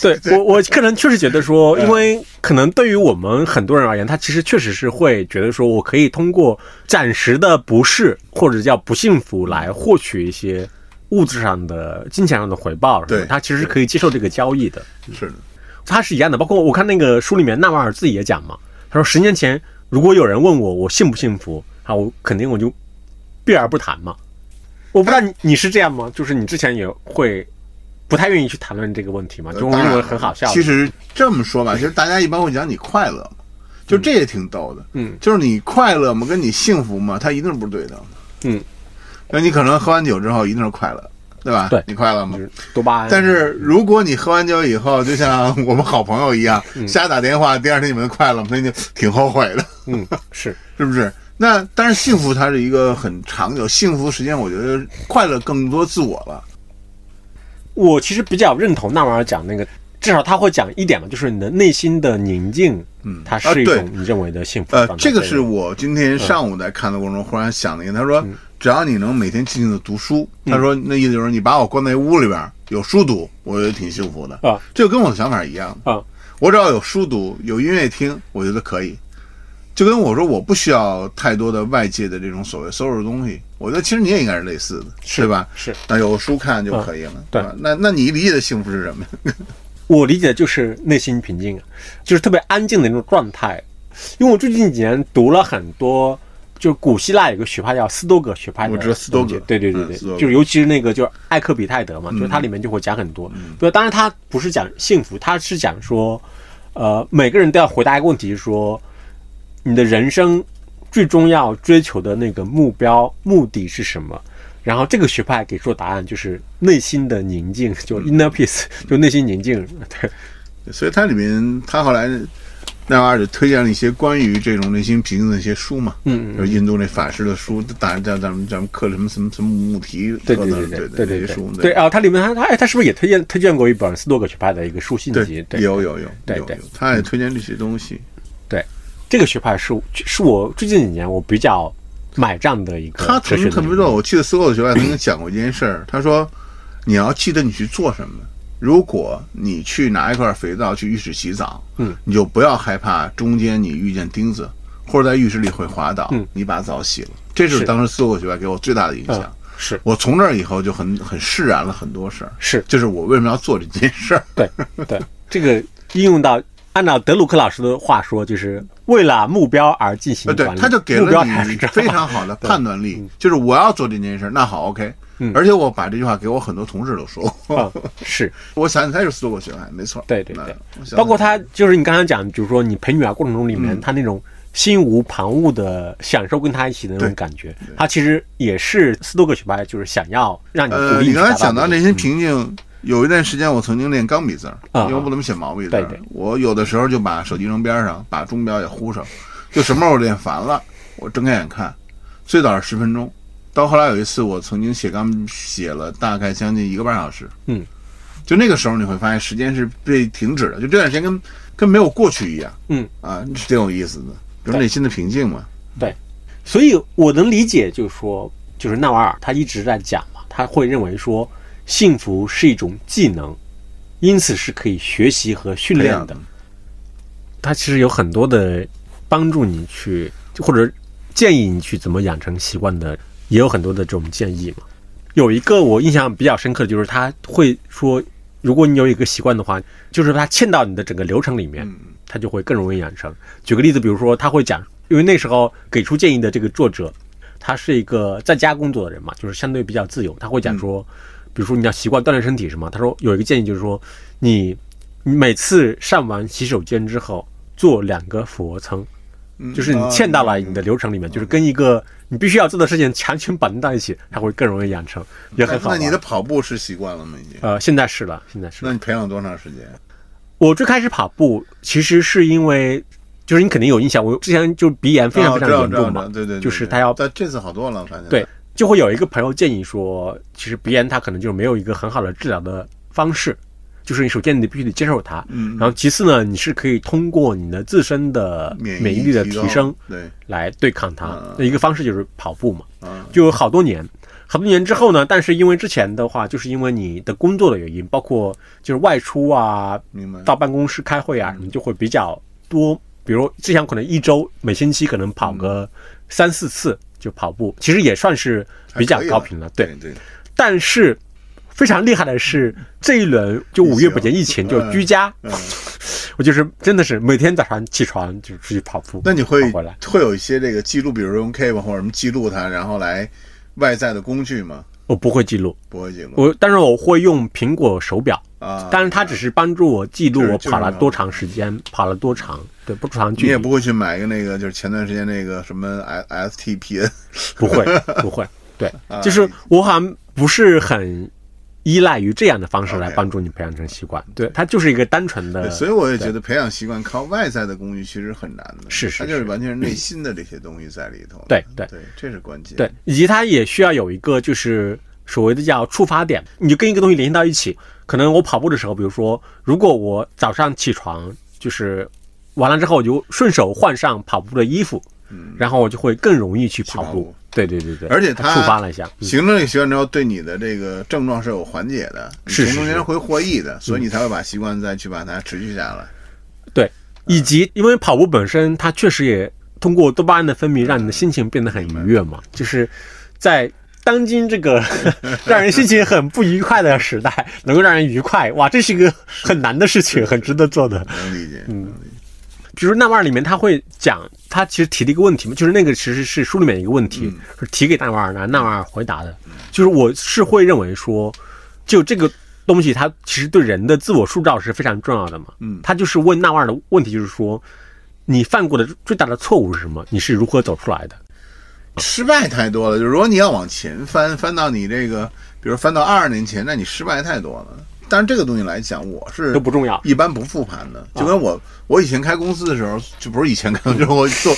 对我，我个人确实觉得说，因为可能对于我们很多人而言，他其实确实是会觉得说，我可以通过暂时的不适或者叫不幸福来获取一些物质上的、金钱上的回报，对他其实是可以接受这个交易的。是的，他是一样的，包括我看那个书里面纳瓦尔自己也讲嘛，他说十年前如果有人问我我幸不幸福啊，我肯定我就避而不谈嘛。我不知道你你是这样吗？就是你之前也会不太愿意去谈论这个问题嘛，就我认为很好笑。其实这么说吧，其实大家一般会讲你快乐嘛，就这也挺逗的。嗯，就是你快乐嘛，跟你幸福嘛，它一定是不是对等的。嗯，那你可能喝完酒之后一定是快乐，对吧？对你快乐吗就？是多巴胺，但是如果你喝完酒以后，就像 我们好朋友一样，瞎打电话，第二天你们快乐吗？那就挺后悔的，嗯是 是不是？那但是幸福它是一个很长久，幸福实际上我觉得快乐更多自我了。我其实比较认同纳瓦尔讲那个，至少他会讲一点嘛，就是你的内心的宁静，嗯它是一种你认为的幸福呃。这个是我今天上午在看的过程中忽然想的一个，他说，嗯只要你能每天静静的读书，他说那意思就是你把我关在屋里边有书读，我觉得挺幸福的啊。这个跟我的想法一样啊。我只要有书读，有音乐听，我觉得可以。就跟我说，我不需要太多的外界的这种所谓收入的东西，我觉得其实你也应该是类似的，是吧？是那有书看就可以了，对吧？那那你理解的幸福是什么呀？我理解的就是内心平静，啊就是特别安静的那种状态。因为我最近几年读了很多，就是古希腊有个学派叫斯多葛学派，我知道斯多葛。对对对对，就是尤其是那个就是艾克比泰德嘛，就是它里面就会讲很多。嗯。对，当然他不是讲幸福，他是讲说，呃，每个人都要回答一个问题，是说你的人生最终要追求的那个目标目的是什么？然后这个学派给出的答案就是内心的宁静，就 inner peace，就内 心宁静。对，所以它里面，他后来奈瓦尔就推荐了一些关于这种内心平静的一些书嘛，嗯嗯就是印度那法师的书，当然在咱们咱们课什么什么什么母题对对对对对对对书，对啊，他里面他他哎，他是不是也推荐推荐过一本斯多葛学派的一个书信集？对，有有有有对对有，他也推荐这些东西。对，这个学派是是我最近几年我比较买账的一个他曾经特别逗，我记得斯多葛学派曾经讲过一件事儿，他说你要记得你去做什么。如果你去拿一块肥皂去浴室洗澡，嗯，你就不要害怕中间你遇见钉子，或者在浴室里会滑倒，嗯。你把澡洗了。这是是。当时斯托克学派给我最大的影响。嗯。是。我从那以后就很很释然了很多事儿，是。就是我为什么要做这件事儿。对对，这个应用到按照德鲁克老师的话说，就是为了目标而进行管，理，他就给了你非常好的判断力，就是我要做这件事儿，那好，OK。嗯。而且我把这句话给我很多同事都说过，啊，是。我想起他是斯多葛学派，没错。对对对。包括他就是你刚才讲，就是说你陪女儿过程中里面，嗯。他那种心无旁骛的享受跟他一起的那种感觉，他其实也是斯多葛学派，就是想要让你鼓呃，你刚才讲到内心平静，有一段时间我曾经练钢笔字儿，啊。因为我不怎么写毛笔字儿。对对，我有的时候就把手机扔边上，把钟表也呼上，就什么时候练烦了，我睁开眼看，最早是十分钟，到后来有一次我曾经写钢写了大概将近一个半小时，嗯，就那个时候你会发现时间是被停止的，就这段时间跟跟没有过去一样，嗯。啊，是挺有意思的，就是内心的平静嘛，对。所以我能理解，就是说，就是纳瓦尔他一直在讲嘛，他会认为说，幸福是一种技能，因此是可以学习和训练的。培养的。。它其实有很多的帮助你去，或者建议你去怎么养成习惯的，也有很多的这种建议嘛。有一个我印象比较深刻的就是他会说，如果你有一个习惯的话，就是他嵌到你的整个流程里面，嗯它就会更容易养成。举个例子，比如说他会讲，因为那时候给出建议的这个作者，他是一个在家工作的人嘛，就是相对比较自由，他会讲说，比如说你要习惯锻炼身体什么，他说有一个建议就是说，你你每次上完洗手间之后做两个俯卧撑，嗯就是你嵌到了你的流程里面，就是跟一个你必须要做的事情强行绑定到一起，它会更容易养成，也很好。那你的跑步是习惯了吗？已经？呃，现在是了，现在是了。那你培养了多长时间？我最开始跑步其实是因为，就是你肯定有印象，我之前就鼻炎非常非常严重嘛，对对，就是他要但这次好多了，我发现。对，就会有一个朋友建议说，其实鼻炎它可能就没有一个很好的治疗的方式，就是你首先你必须得接受它，嗯，然后其次呢，你是可以通过你的自身的免免疫力的提升对，来对抗它嗯。那一个方式就是跑步嘛，啊，就有好多年。好多年之后呢，但是因为之前的话，就是因为你的工作的原因，包括就是外出啊，明白。到办公室开会啊，你就会比较多。比如之前可能一周每星期可能跑个三四次就跑步，其实也算是比较高频了。对对，但是非常厉害的是这一轮就五月不见疫情就居家，嗯，我就是真的是每天早上起床就出去跑步。那你会会有一些这个记录，比如说用 Keep 或者什么记录它，然后来外在的工具吗？我不会记录，不会记录。我但是我会用苹果手表，啊，但是它只是帮助我记录我跑了多长时间，跑了多长，对不长距离。你也不会去买一个那个，就是前段时间那个什么 S STPN 不会，不会，对。啊，就是我好像不是很依赖于这样的方式来帮助你培养成习惯。对，它就是一个单纯的，，所以我也觉得培养习惯靠外在的工具其实很难的，是是它就是是完全是内心的这些东西在里头。对对对，这是关键。对，以及它也需要有一个就是所谓的叫触发点，你就跟一个东西联系到一起。可能我跑步的时候，比如说，如果我早上起床就是完了之后，我就顺手换上跑步的衣服，嗯，然后我就会更容易去跑步。对对对对，而且它它触发了一下，嗯。形成这个习惯之后，对你的这个症状是有缓解的，是是是。从中间会获益的，所以你才会把习惯再去把它持续下来。对，以及因为跑步本身，它确实也通过多巴胺的分泌，让你的心情变得很愉悦嘛。就是在当今这个 让人心情很不愉快的时代，能够让人愉快，哇，这是一个很难的事情，很值得做的。能理解，嗯能理解。比如纳瓦尔里面他会讲，他其实提了一个问题嘛，就是那个其实是书里面一个问题，嗯是提给纳瓦尔，然后纳瓦尔回答的。就是我是会认为说，就这个东西，它其实对人的自我塑造是非常重要的嘛。嗯他就是问纳瓦尔的问题，就是说，你犯过的最大的错误是什么？你是如何走出来的？失败太多了，就是如果你要往前翻，翻到你这个，比如翻到二十年前，那你失败太多了。但是这个东西来讲，我是都不重要。一般不复盘的，就跟我我以前开公司的时候，就不是以前开，就是我做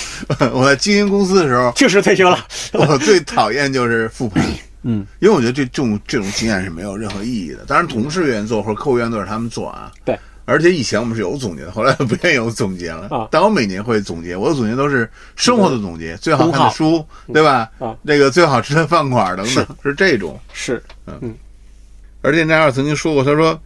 我在经营公司的时候，确实退休了。我最讨厌就是复盘，嗯，因为我觉得这这种这种经验是没有任何意义的。当然，同事愿意做或者客户愿意做是他们做啊，对。而且以前我们是有总结的，后来不愿意有总结了。啊但我每年会总结，我的总结都是生活的总结，最好看的书，对吧？啊，这个最好吃的饭馆等等，是这种。是，而且奈尔曾经说过，他说：“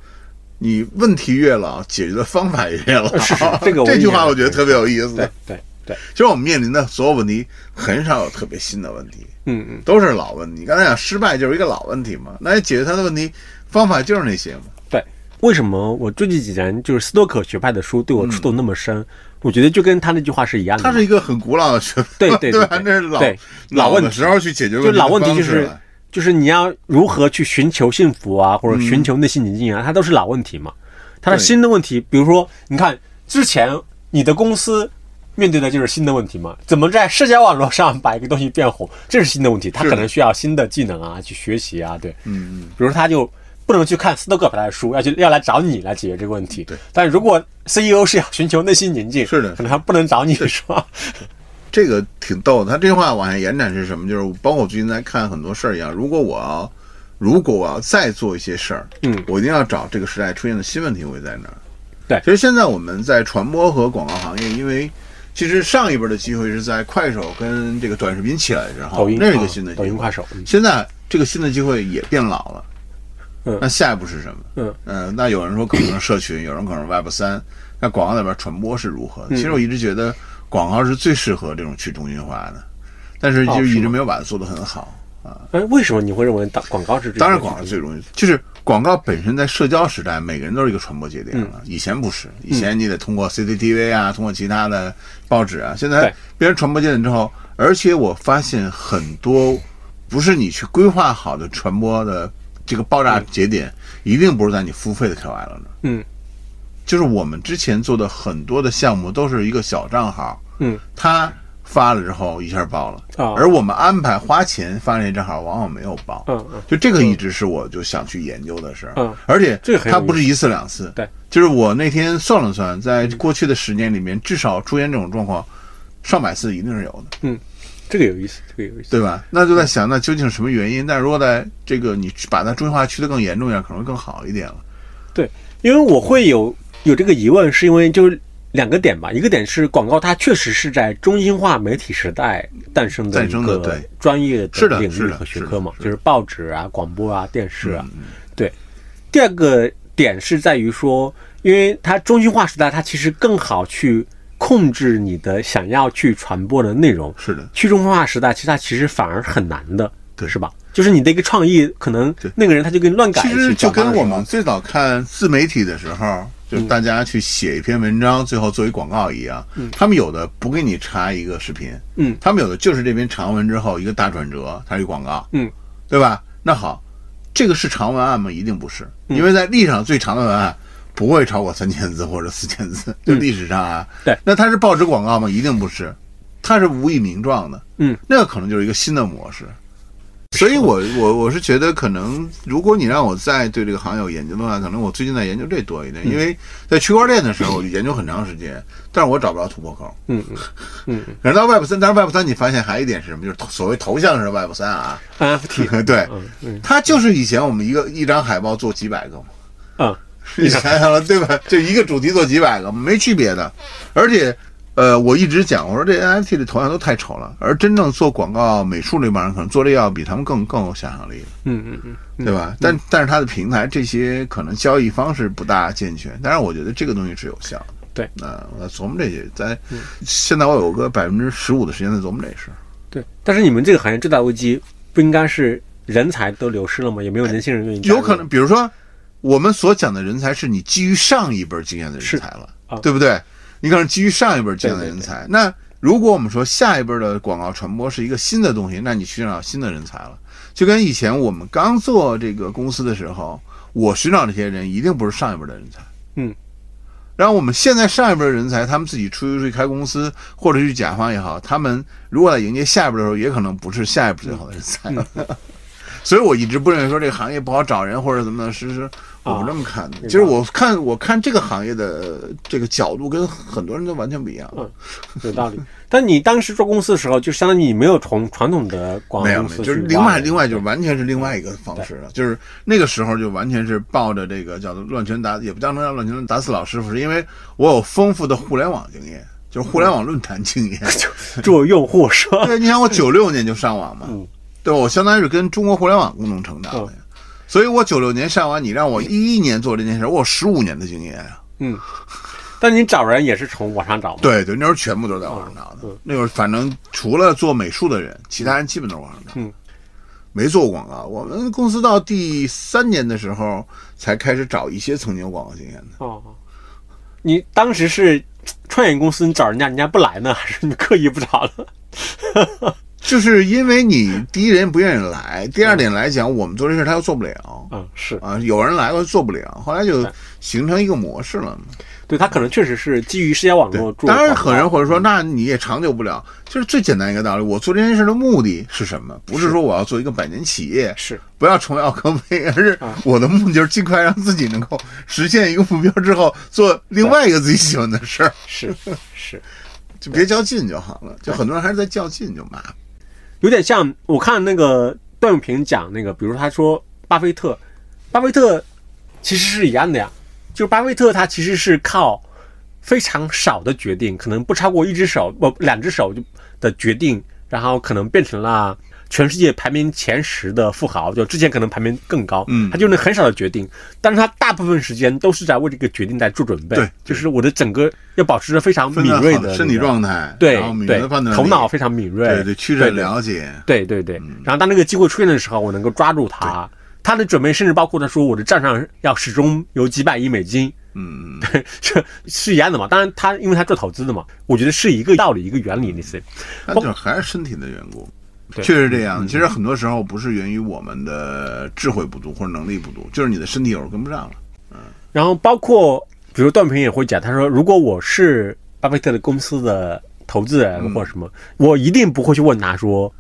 你问题越老，解决的方法也越老。”是是这个 我这句话我觉得特别有意思。对对对，其实我们面临的所有问题，很少有特别新的问题，嗯嗯，都是老问题。刚才讲失败就是一个老问题嘛，那解决它的问题方法就是那些嘛。对。为什么我最近几年就是斯多克学派的书对我触动那么深？嗯我觉得就跟他那句话是一样的嘛。它是一个很古老的学对派，吧？对对那是老对老老问题的时候去解决问题的就老问题就是了就是你要如何去寻求幸福啊，或者嗯寻求内心宁静啊，它都是老问题嘛。它的新的问题，比如说，你看之前你的公司面对的就是新的问题嘛，怎么在社交网络上把一个东西变红，这是新的问题，它可能需要新的技能啊，去学习啊，对。嗯嗯，比如说他就不能去看斯多葛派的书，要去要来找你来解决这个问题。对，但如果 CEO 是要寻求内心宁静，是的可能他不能找你，是吧？这个挺逗的。他这句话往下延展是什么？就是包括我最近在看很多事儿一样，如果我要如果我要再做一些事儿，嗯我一定要找这个时代出现的新问题会在哪儿。对其实现在我们在传播和广告行业，因为其实上一波的机会是在快手跟这个短视频起来之后，那是一个啊新的机会抖音、快手，嗯现在这个新的机会也变老了。嗯那下一步是什么？嗯嗯，那有人说可能是社群，有人可能是 Web 三，那广告那边传播是如何其实我一直觉得广告是最适合这种去中心化的，但是哦就是一直没有把它做得很好啊。哎，为什么你会认为当广告是这当然，广告是最容易，就是广告本身在社交时代，每个人都是一个传播节点了。以前不是，以前你得通过 CCTV 啊，通过其他的报纸啊，现在变成传播节点之后，而且我发现很多不是你去规划好的传播的这个爆炸节点，一定不是在你付费的 KOL 那。嗯，就是我们之前做的很多的项目都是一个小账号，嗯，他发了之后一下爆了，啊。而我们安排花钱发那账号往往没有爆，嗯嗯。就这个一直是我就想去研究的事儿，嗯。而且它不是一次两次，对，就是我那天算了算，在过去的十年里面，至少出现这种状况上百次一定是有的，嗯。这个有意思，这个有意思。对吧？那就在想，那究竟是什么原因？但是如果在这个你把它中心化去的更严重一点，可能会更好一点了。对因为我会有有这个疑问，是因为就是两个点吧，一个点是广告它确实是在中心化媒体时代诞生的一个专业的领域和学科嘛，就是报纸啊、广播啊、电视啊。嗯对，第二个点是在于说，因为它中心化时代，它其实更好去控制你的想要去传播的内容。是的，去中心化时代，其实它其实反而很难的，对是吧？就是你的一个创意，可能那个人他就给你乱改其实就跟我们最早看自媒体的时候，就是大家去写一篇文章，最后作为广告一样。他们有的不给你插一个视频，嗯他们有的就是这篇长文之后一个大转折，它是一广告，嗯，对吧？那好，这个是长文案吗？一定不是，嗯因为在历史上最长的文案不会超过三千字或者四千字，就历史上啊。嗯对那它是报纸广告吗？一定不是，它是无以名状的。嗯，那个可能就是一个新的模式。所以我，我我是觉得，可能如果你让我再对这个行业有研究的话，可能我最近在研究这多一嗯点，因为在区块链的时候，我就研究很长时间，但是我找不着突破口。嗯嗯嗯可是到 Web 三，但是 Web 三你发现还有一点是什么？就是头所谓头像是 Web 三啊，，NFT，对，嗯嗯它就是以前我们一个一张海报做几百个嘛，嗯，你想想了对吧？就一个主题做几百个，没区别的。而且，呃，我一直讲，我说这 NFT 的头像都太丑了，而真正做广告美术这帮人，可能做这要比他们更更有想象力，嗯嗯嗯嗯，对吧？但但是它的平台这些可能交易方式不大健全，但是我觉得这个东西是有效的。对，那我琢磨这些，在现在我有个百分之十五的时间在琢磨这事儿。对。但是你们这个行业最大危机不应该是人才都流失了吗？也没有年轻人愿意有可能，比如说我们所讲的人才是你基于上一辈经验的人才了，啊对不对？你可能基于上一辈这样的人才。那如果我们说下一辈的广告传播是一个新的东西，那你寻找新的人才了。就跟以前我们刚做这个公司的时候，我寻找这些人一定不是上一辈的人才，嗯。然后我们现在上一辈的人才，他们自己出去去开公司，或者去甲方也好，他们如果在迎接下一辈的时候，也可能不是下一辈最好的人才。所以我一直不认为说这个行业不好找人或者怎么的，是是我不这么看的。其实我看我看这个行业的这个角度跟很多人都完全不一样。嗯有道理。但你当时做公司的时候，就相当于你没有从传统的广没有没有，告公司就是另外另外就是完全是另外一个方式了，就是那个时候就完全是抱着这个叫做乱拳打，也不叫叫乱拳打死老师傅，是因为我有丰富的互联网经验，就是互联网论坛经验。就做用户是吧？对，你想我九六年就上网嘛，嗯对吧？我相当于是跟中国互联网共同成长的呀，所以我九六年上完，你让我一一年做这件事，我有十五年的经验啊。嗯。但你找人也是从网上找吗？对对，那时候全部都在网上找的。嗯那会儿反正除了做美术的人，其他人基本都是网上找。嗯，没做过广告。我们公司到第三年的时候才开始找一些曾经有广告经验的。哦，哦你当时是创业公司，你找人家，人家不来呢，还是你刻意不找了？就是因为你第一人不愿意来，第二点来讲，我们做这事他又做不了嗯，是啊，有人来了做不了，后来就形成一个模式了。对他可能确实是基于社交网络做。当然，很多人或者说，那你也长久不了。就是最简单一个道理，我做这件事的目的是什么？不是说我要做一个百年企业，是不要成为奥科威，而是啊我的目的就是尽快让自己能够实现一个目标之后，做另外一个自己喜欢的事儿，是是，就别较劲就好了。就很多人还是在较劲，就麻烦。有点像我看那个段永平讲那个，比如他说巴菲特，巴菲特其实是一样的呀，就是巴菲特他其实是靠非常少的决定，可能不超过一只手不两只手就的决定，然后可能变成了全世界排名前十的富豪，就之前可能排名更高，嗯。他就能很少的决定，但是他大部分时间都是在为这个决定在做准备，对就是我的整个要保持着非常敏锐的、身体状态，对对头脑非常敏锐，对对趋势了解，对对对，然后当那个机会出现的时候，我能够抓住它。他的准备甚至包括他说我的账上要始终有几百亿美金，嗯，这是一样的嘛。当然他因为他做投资的嘛，我觉得是一个道理一个原理，类似。那就还是身体的缘故。对确实这样，其实很多时候不是源于我们的智慧不足或者能力不足，就是你的身体有时候跟不上了。嗯然后包括比如段平也会讲，他说如果我是巴菲特的公司的投资人或者什么，我一定不会去问他说，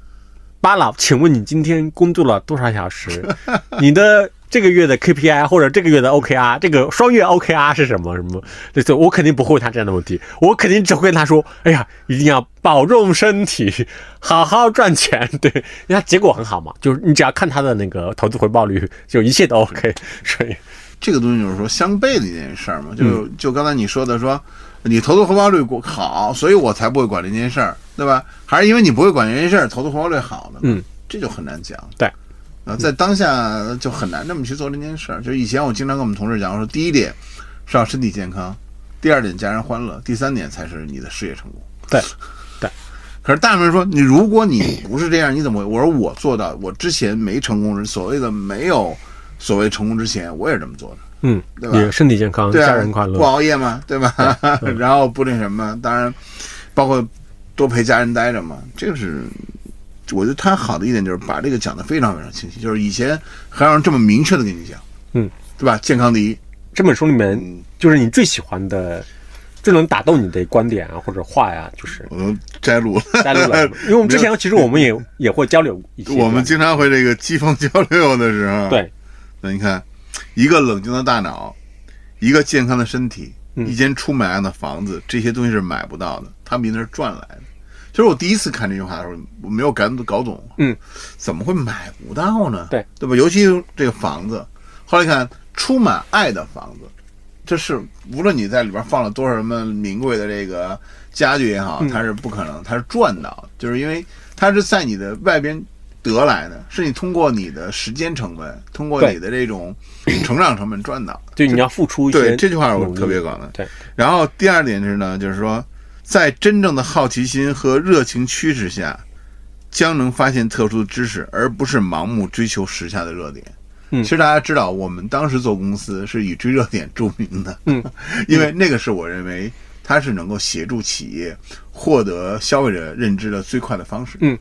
巴老，请问你今天工作了多少小时？你的这个月的 KPI 或者这个月的 OKR，这个双月 OKR 是什么什么？对对，我肯定不会问他这样的问题，我肯定只会跟他说，哎呀，一定要保重身体，好好赚钱。对，因为他结果很好嘛，就是你只要看他的那个投资回报率，就一切都 OK。所以，这个东西就是说相悖的一件事儿嘛，就就刚才你说的说，你投资回报率过好，所以我才不会管这件事儿，对吧？还是因为你不会管这件事儿，投资回报率好呢？嗯，这就很难讲。对。啊，在当下就很难这么去做这件事儿。就以前我经常跟我们同事讲，我说第一点是要身体健康，第二点家人欢乐，第三点才是你的事业成功。对，对。可是大部分人说，你如果你不是这样，你怎么？我说我做到，我之前没成功，所谓的没有所谓成功之前，我也这么做的。嗯，对吧？身体健康，对啊家人快乐不，熬夜嘛，对吧？然后不那什么，当然包括多陪家人待着嘛，这个是。我觉得他好的一点就是把这个讲得非常非常清晰，就是以前还让人这么明确的跟你讲，嗯，对吧？健康第一，这本书里面嗯，就是你最喜欢的、最能打动你的观点啊，或者话呀，就是我都摘录了。摘录了。因为我们之前其实我们也 也会交流一些，我们经常会这个机锋交流的时候，，对那你看，一个冷静的大脑，一个健康的身体，嗯一间出买样的房子，这些东西是买不到的，他们一定是赚来的。其实我第一次看这句话的时候，我没有敢搞懂，嗯，怎么会买不到呢？对对吧？尤其这个房子，后来看充满爱的房子，这是无论你在里边放了多少什么名贵的这个家具也好，嗯它是不可能，它是赚到的，就是因为它是在你的外边得来的，是你通过你的时间成本，通过你的这种 成长成本赚到的。就你要付出一些对这句话我特别搞的。对，然后第二点是呢，就是说，在真正的好奇心和热情驱使下，将能发现特殊的知识，而不是盲目追求时下的热点。嗯其实大家知道，我们当时做公司是以追热点著名的，嗯，因为那个是我认为它是能够协助企业获得消费者认知的最快的方式，嗯，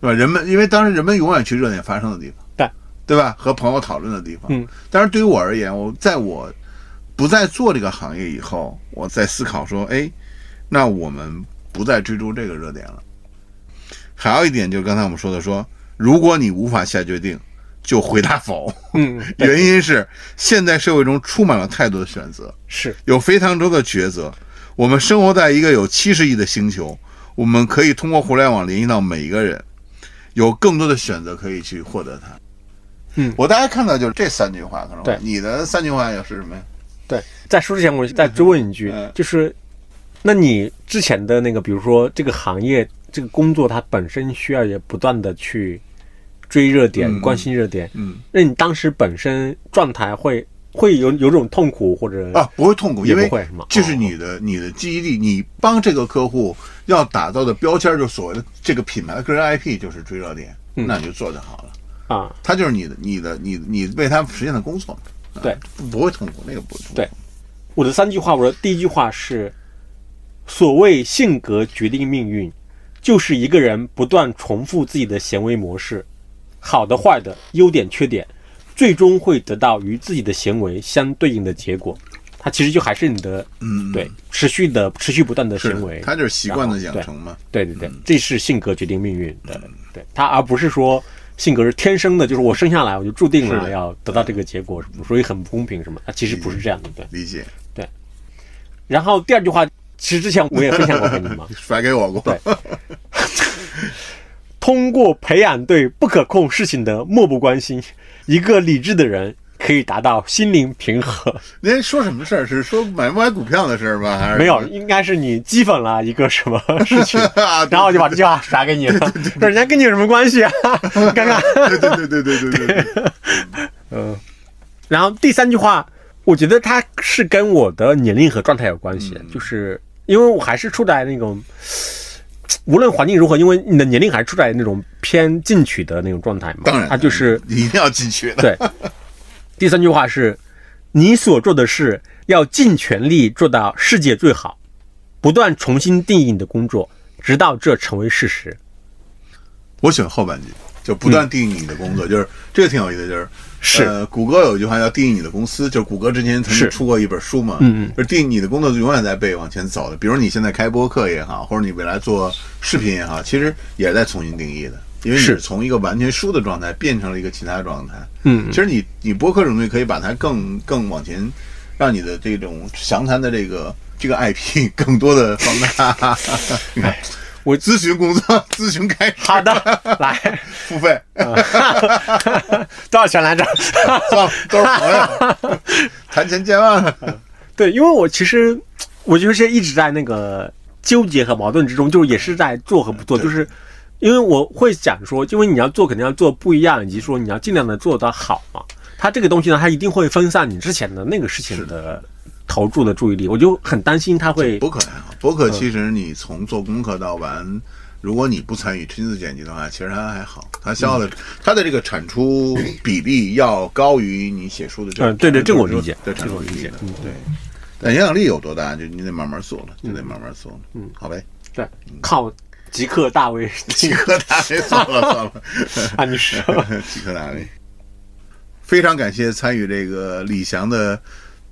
对吧？人们因为当时人们永远去热点发生的地方，对，对吧？和朋友讨论的地方，嗯，但是对于我而言，我在我不再做这个行业以后，我在思考说，哎，那我们不再追逐这个热点了。还有一点就是刚才我们说的说，如果你无法下决定，就回答否。嗯，原因是现在社会中充满了太多的选择，是有非常多的抉择。我们生活在一个有七十亿的星球，我们可以通过互联网联系到每一个人，有更多的选择可以去获得它。嗯我大家看到就是这三句话，可能对你的三句话又是什么呀？对。在说之前，我再追问一句嗯，就是，那你之前的那个，比如说这个行业、这个工作，它本身需要也不断的去追热点、嗯关心热点，嗯那你当时本身状态会会有有种痛苦或者啊，不会痛苦，也因为不会是吗？这是哦你的你的记忆力，你帮这个客户要打造的标签，就是所谓的这个品牌的个人 IP，就是追热点，嗯那你就做就好了。啊，它就是你的你的你你为他实现的工作对，不不会痛苦，那个不会痛苦。对我的三句话，我的第一句话是：所谓性格决定命运，就是一个人不断重复自己的行为模式，好的、坏的、优点、缺点，最终会得到与自己的行为相对应的结果。它其实就还是你的嗯，嗯对持续的、持续不断的行为的，。它就是习惯的养成嘛。对对对，这是性格决定命运的，对它而不是说性格是天生的，就是我生下来我就注定了要得到这个结果，所以很不公平什么？它其实不是这样的，对。理解，对然后第二句话，其实之前我也分享过给你嘛 甩给我过。对。通过培养对不可控事情的漠不关心一个理智的人可以达到心灵平和。您说什么事儿？是说买不买股票的事儿吧还是？没有应该是你讥讽了一个什么事情然后我就把这句话甩给你了。那人家跟你有什么关系啊？尴尬对对对对对对对呃然后第三句话我觉得他是跟我的年龄和状态有关系就是因为我还是处在那种，无论环境如何，因为你的年龄还是处在那种偏进取的那种状态嘛。当然，他就是你一定要进去的。对。第三句话是，你所做的事要尽全力做到世界最好，不断重新定义你的工作，直到这成为事实。我喜欢后半句，就不断定义你的工作，就是这个挺有意思，就是是呃，谷歌有一句话叫定义你的公司，就是谷歌之前曾经出过一本书嘛，嗯嗯就是定义你的工作永远在被往前走的。比如你现在开播客也好，或者你未来做视频也好，其实也是在重新定义的，因为你是是从一个完全书的状态变成了一个其他的状态。嗯其实你你播客这种东西可以把它更更往前，让你的这种详谈的这个这个 IP 更多的放大。我咨询工作，咨询开始，好的，来，付费，多少钱来着？算了，都是朋友，谈钱见万。对，因为我其实我就是一直在那个纠结和矛盾之中，就是也是在做和不做，就是因为我会想说，因为你要做肯定要做不一样，以及说你要尽量的做得好嘛。它这个东西呢，它一定会分散你之前的那个事情的投注的注意力，我就很担心他会博客还好，博客其实你从做功课到完，如果你不参与亲自剪辑的话，其实它还好，它消耗的它的这个产出比例要高于你写书的这嗯对对这个我理解对这个我理解，嗯对。但影响力有多大，就你得慢慢做了，就得慢慢做了。嗯，好呗，对靠极客大 V 极客大 V 算了算了，啊，你说。几颗大 V。非常感谢参与这个李翔的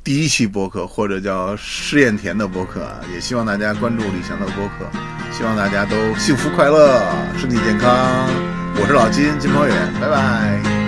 第一期播客，或者叫试验田的播客啊，也希望大家关注李翔的播客，希望大家都幸福快乐，身体健康。我是老金金鹏远，拜拜。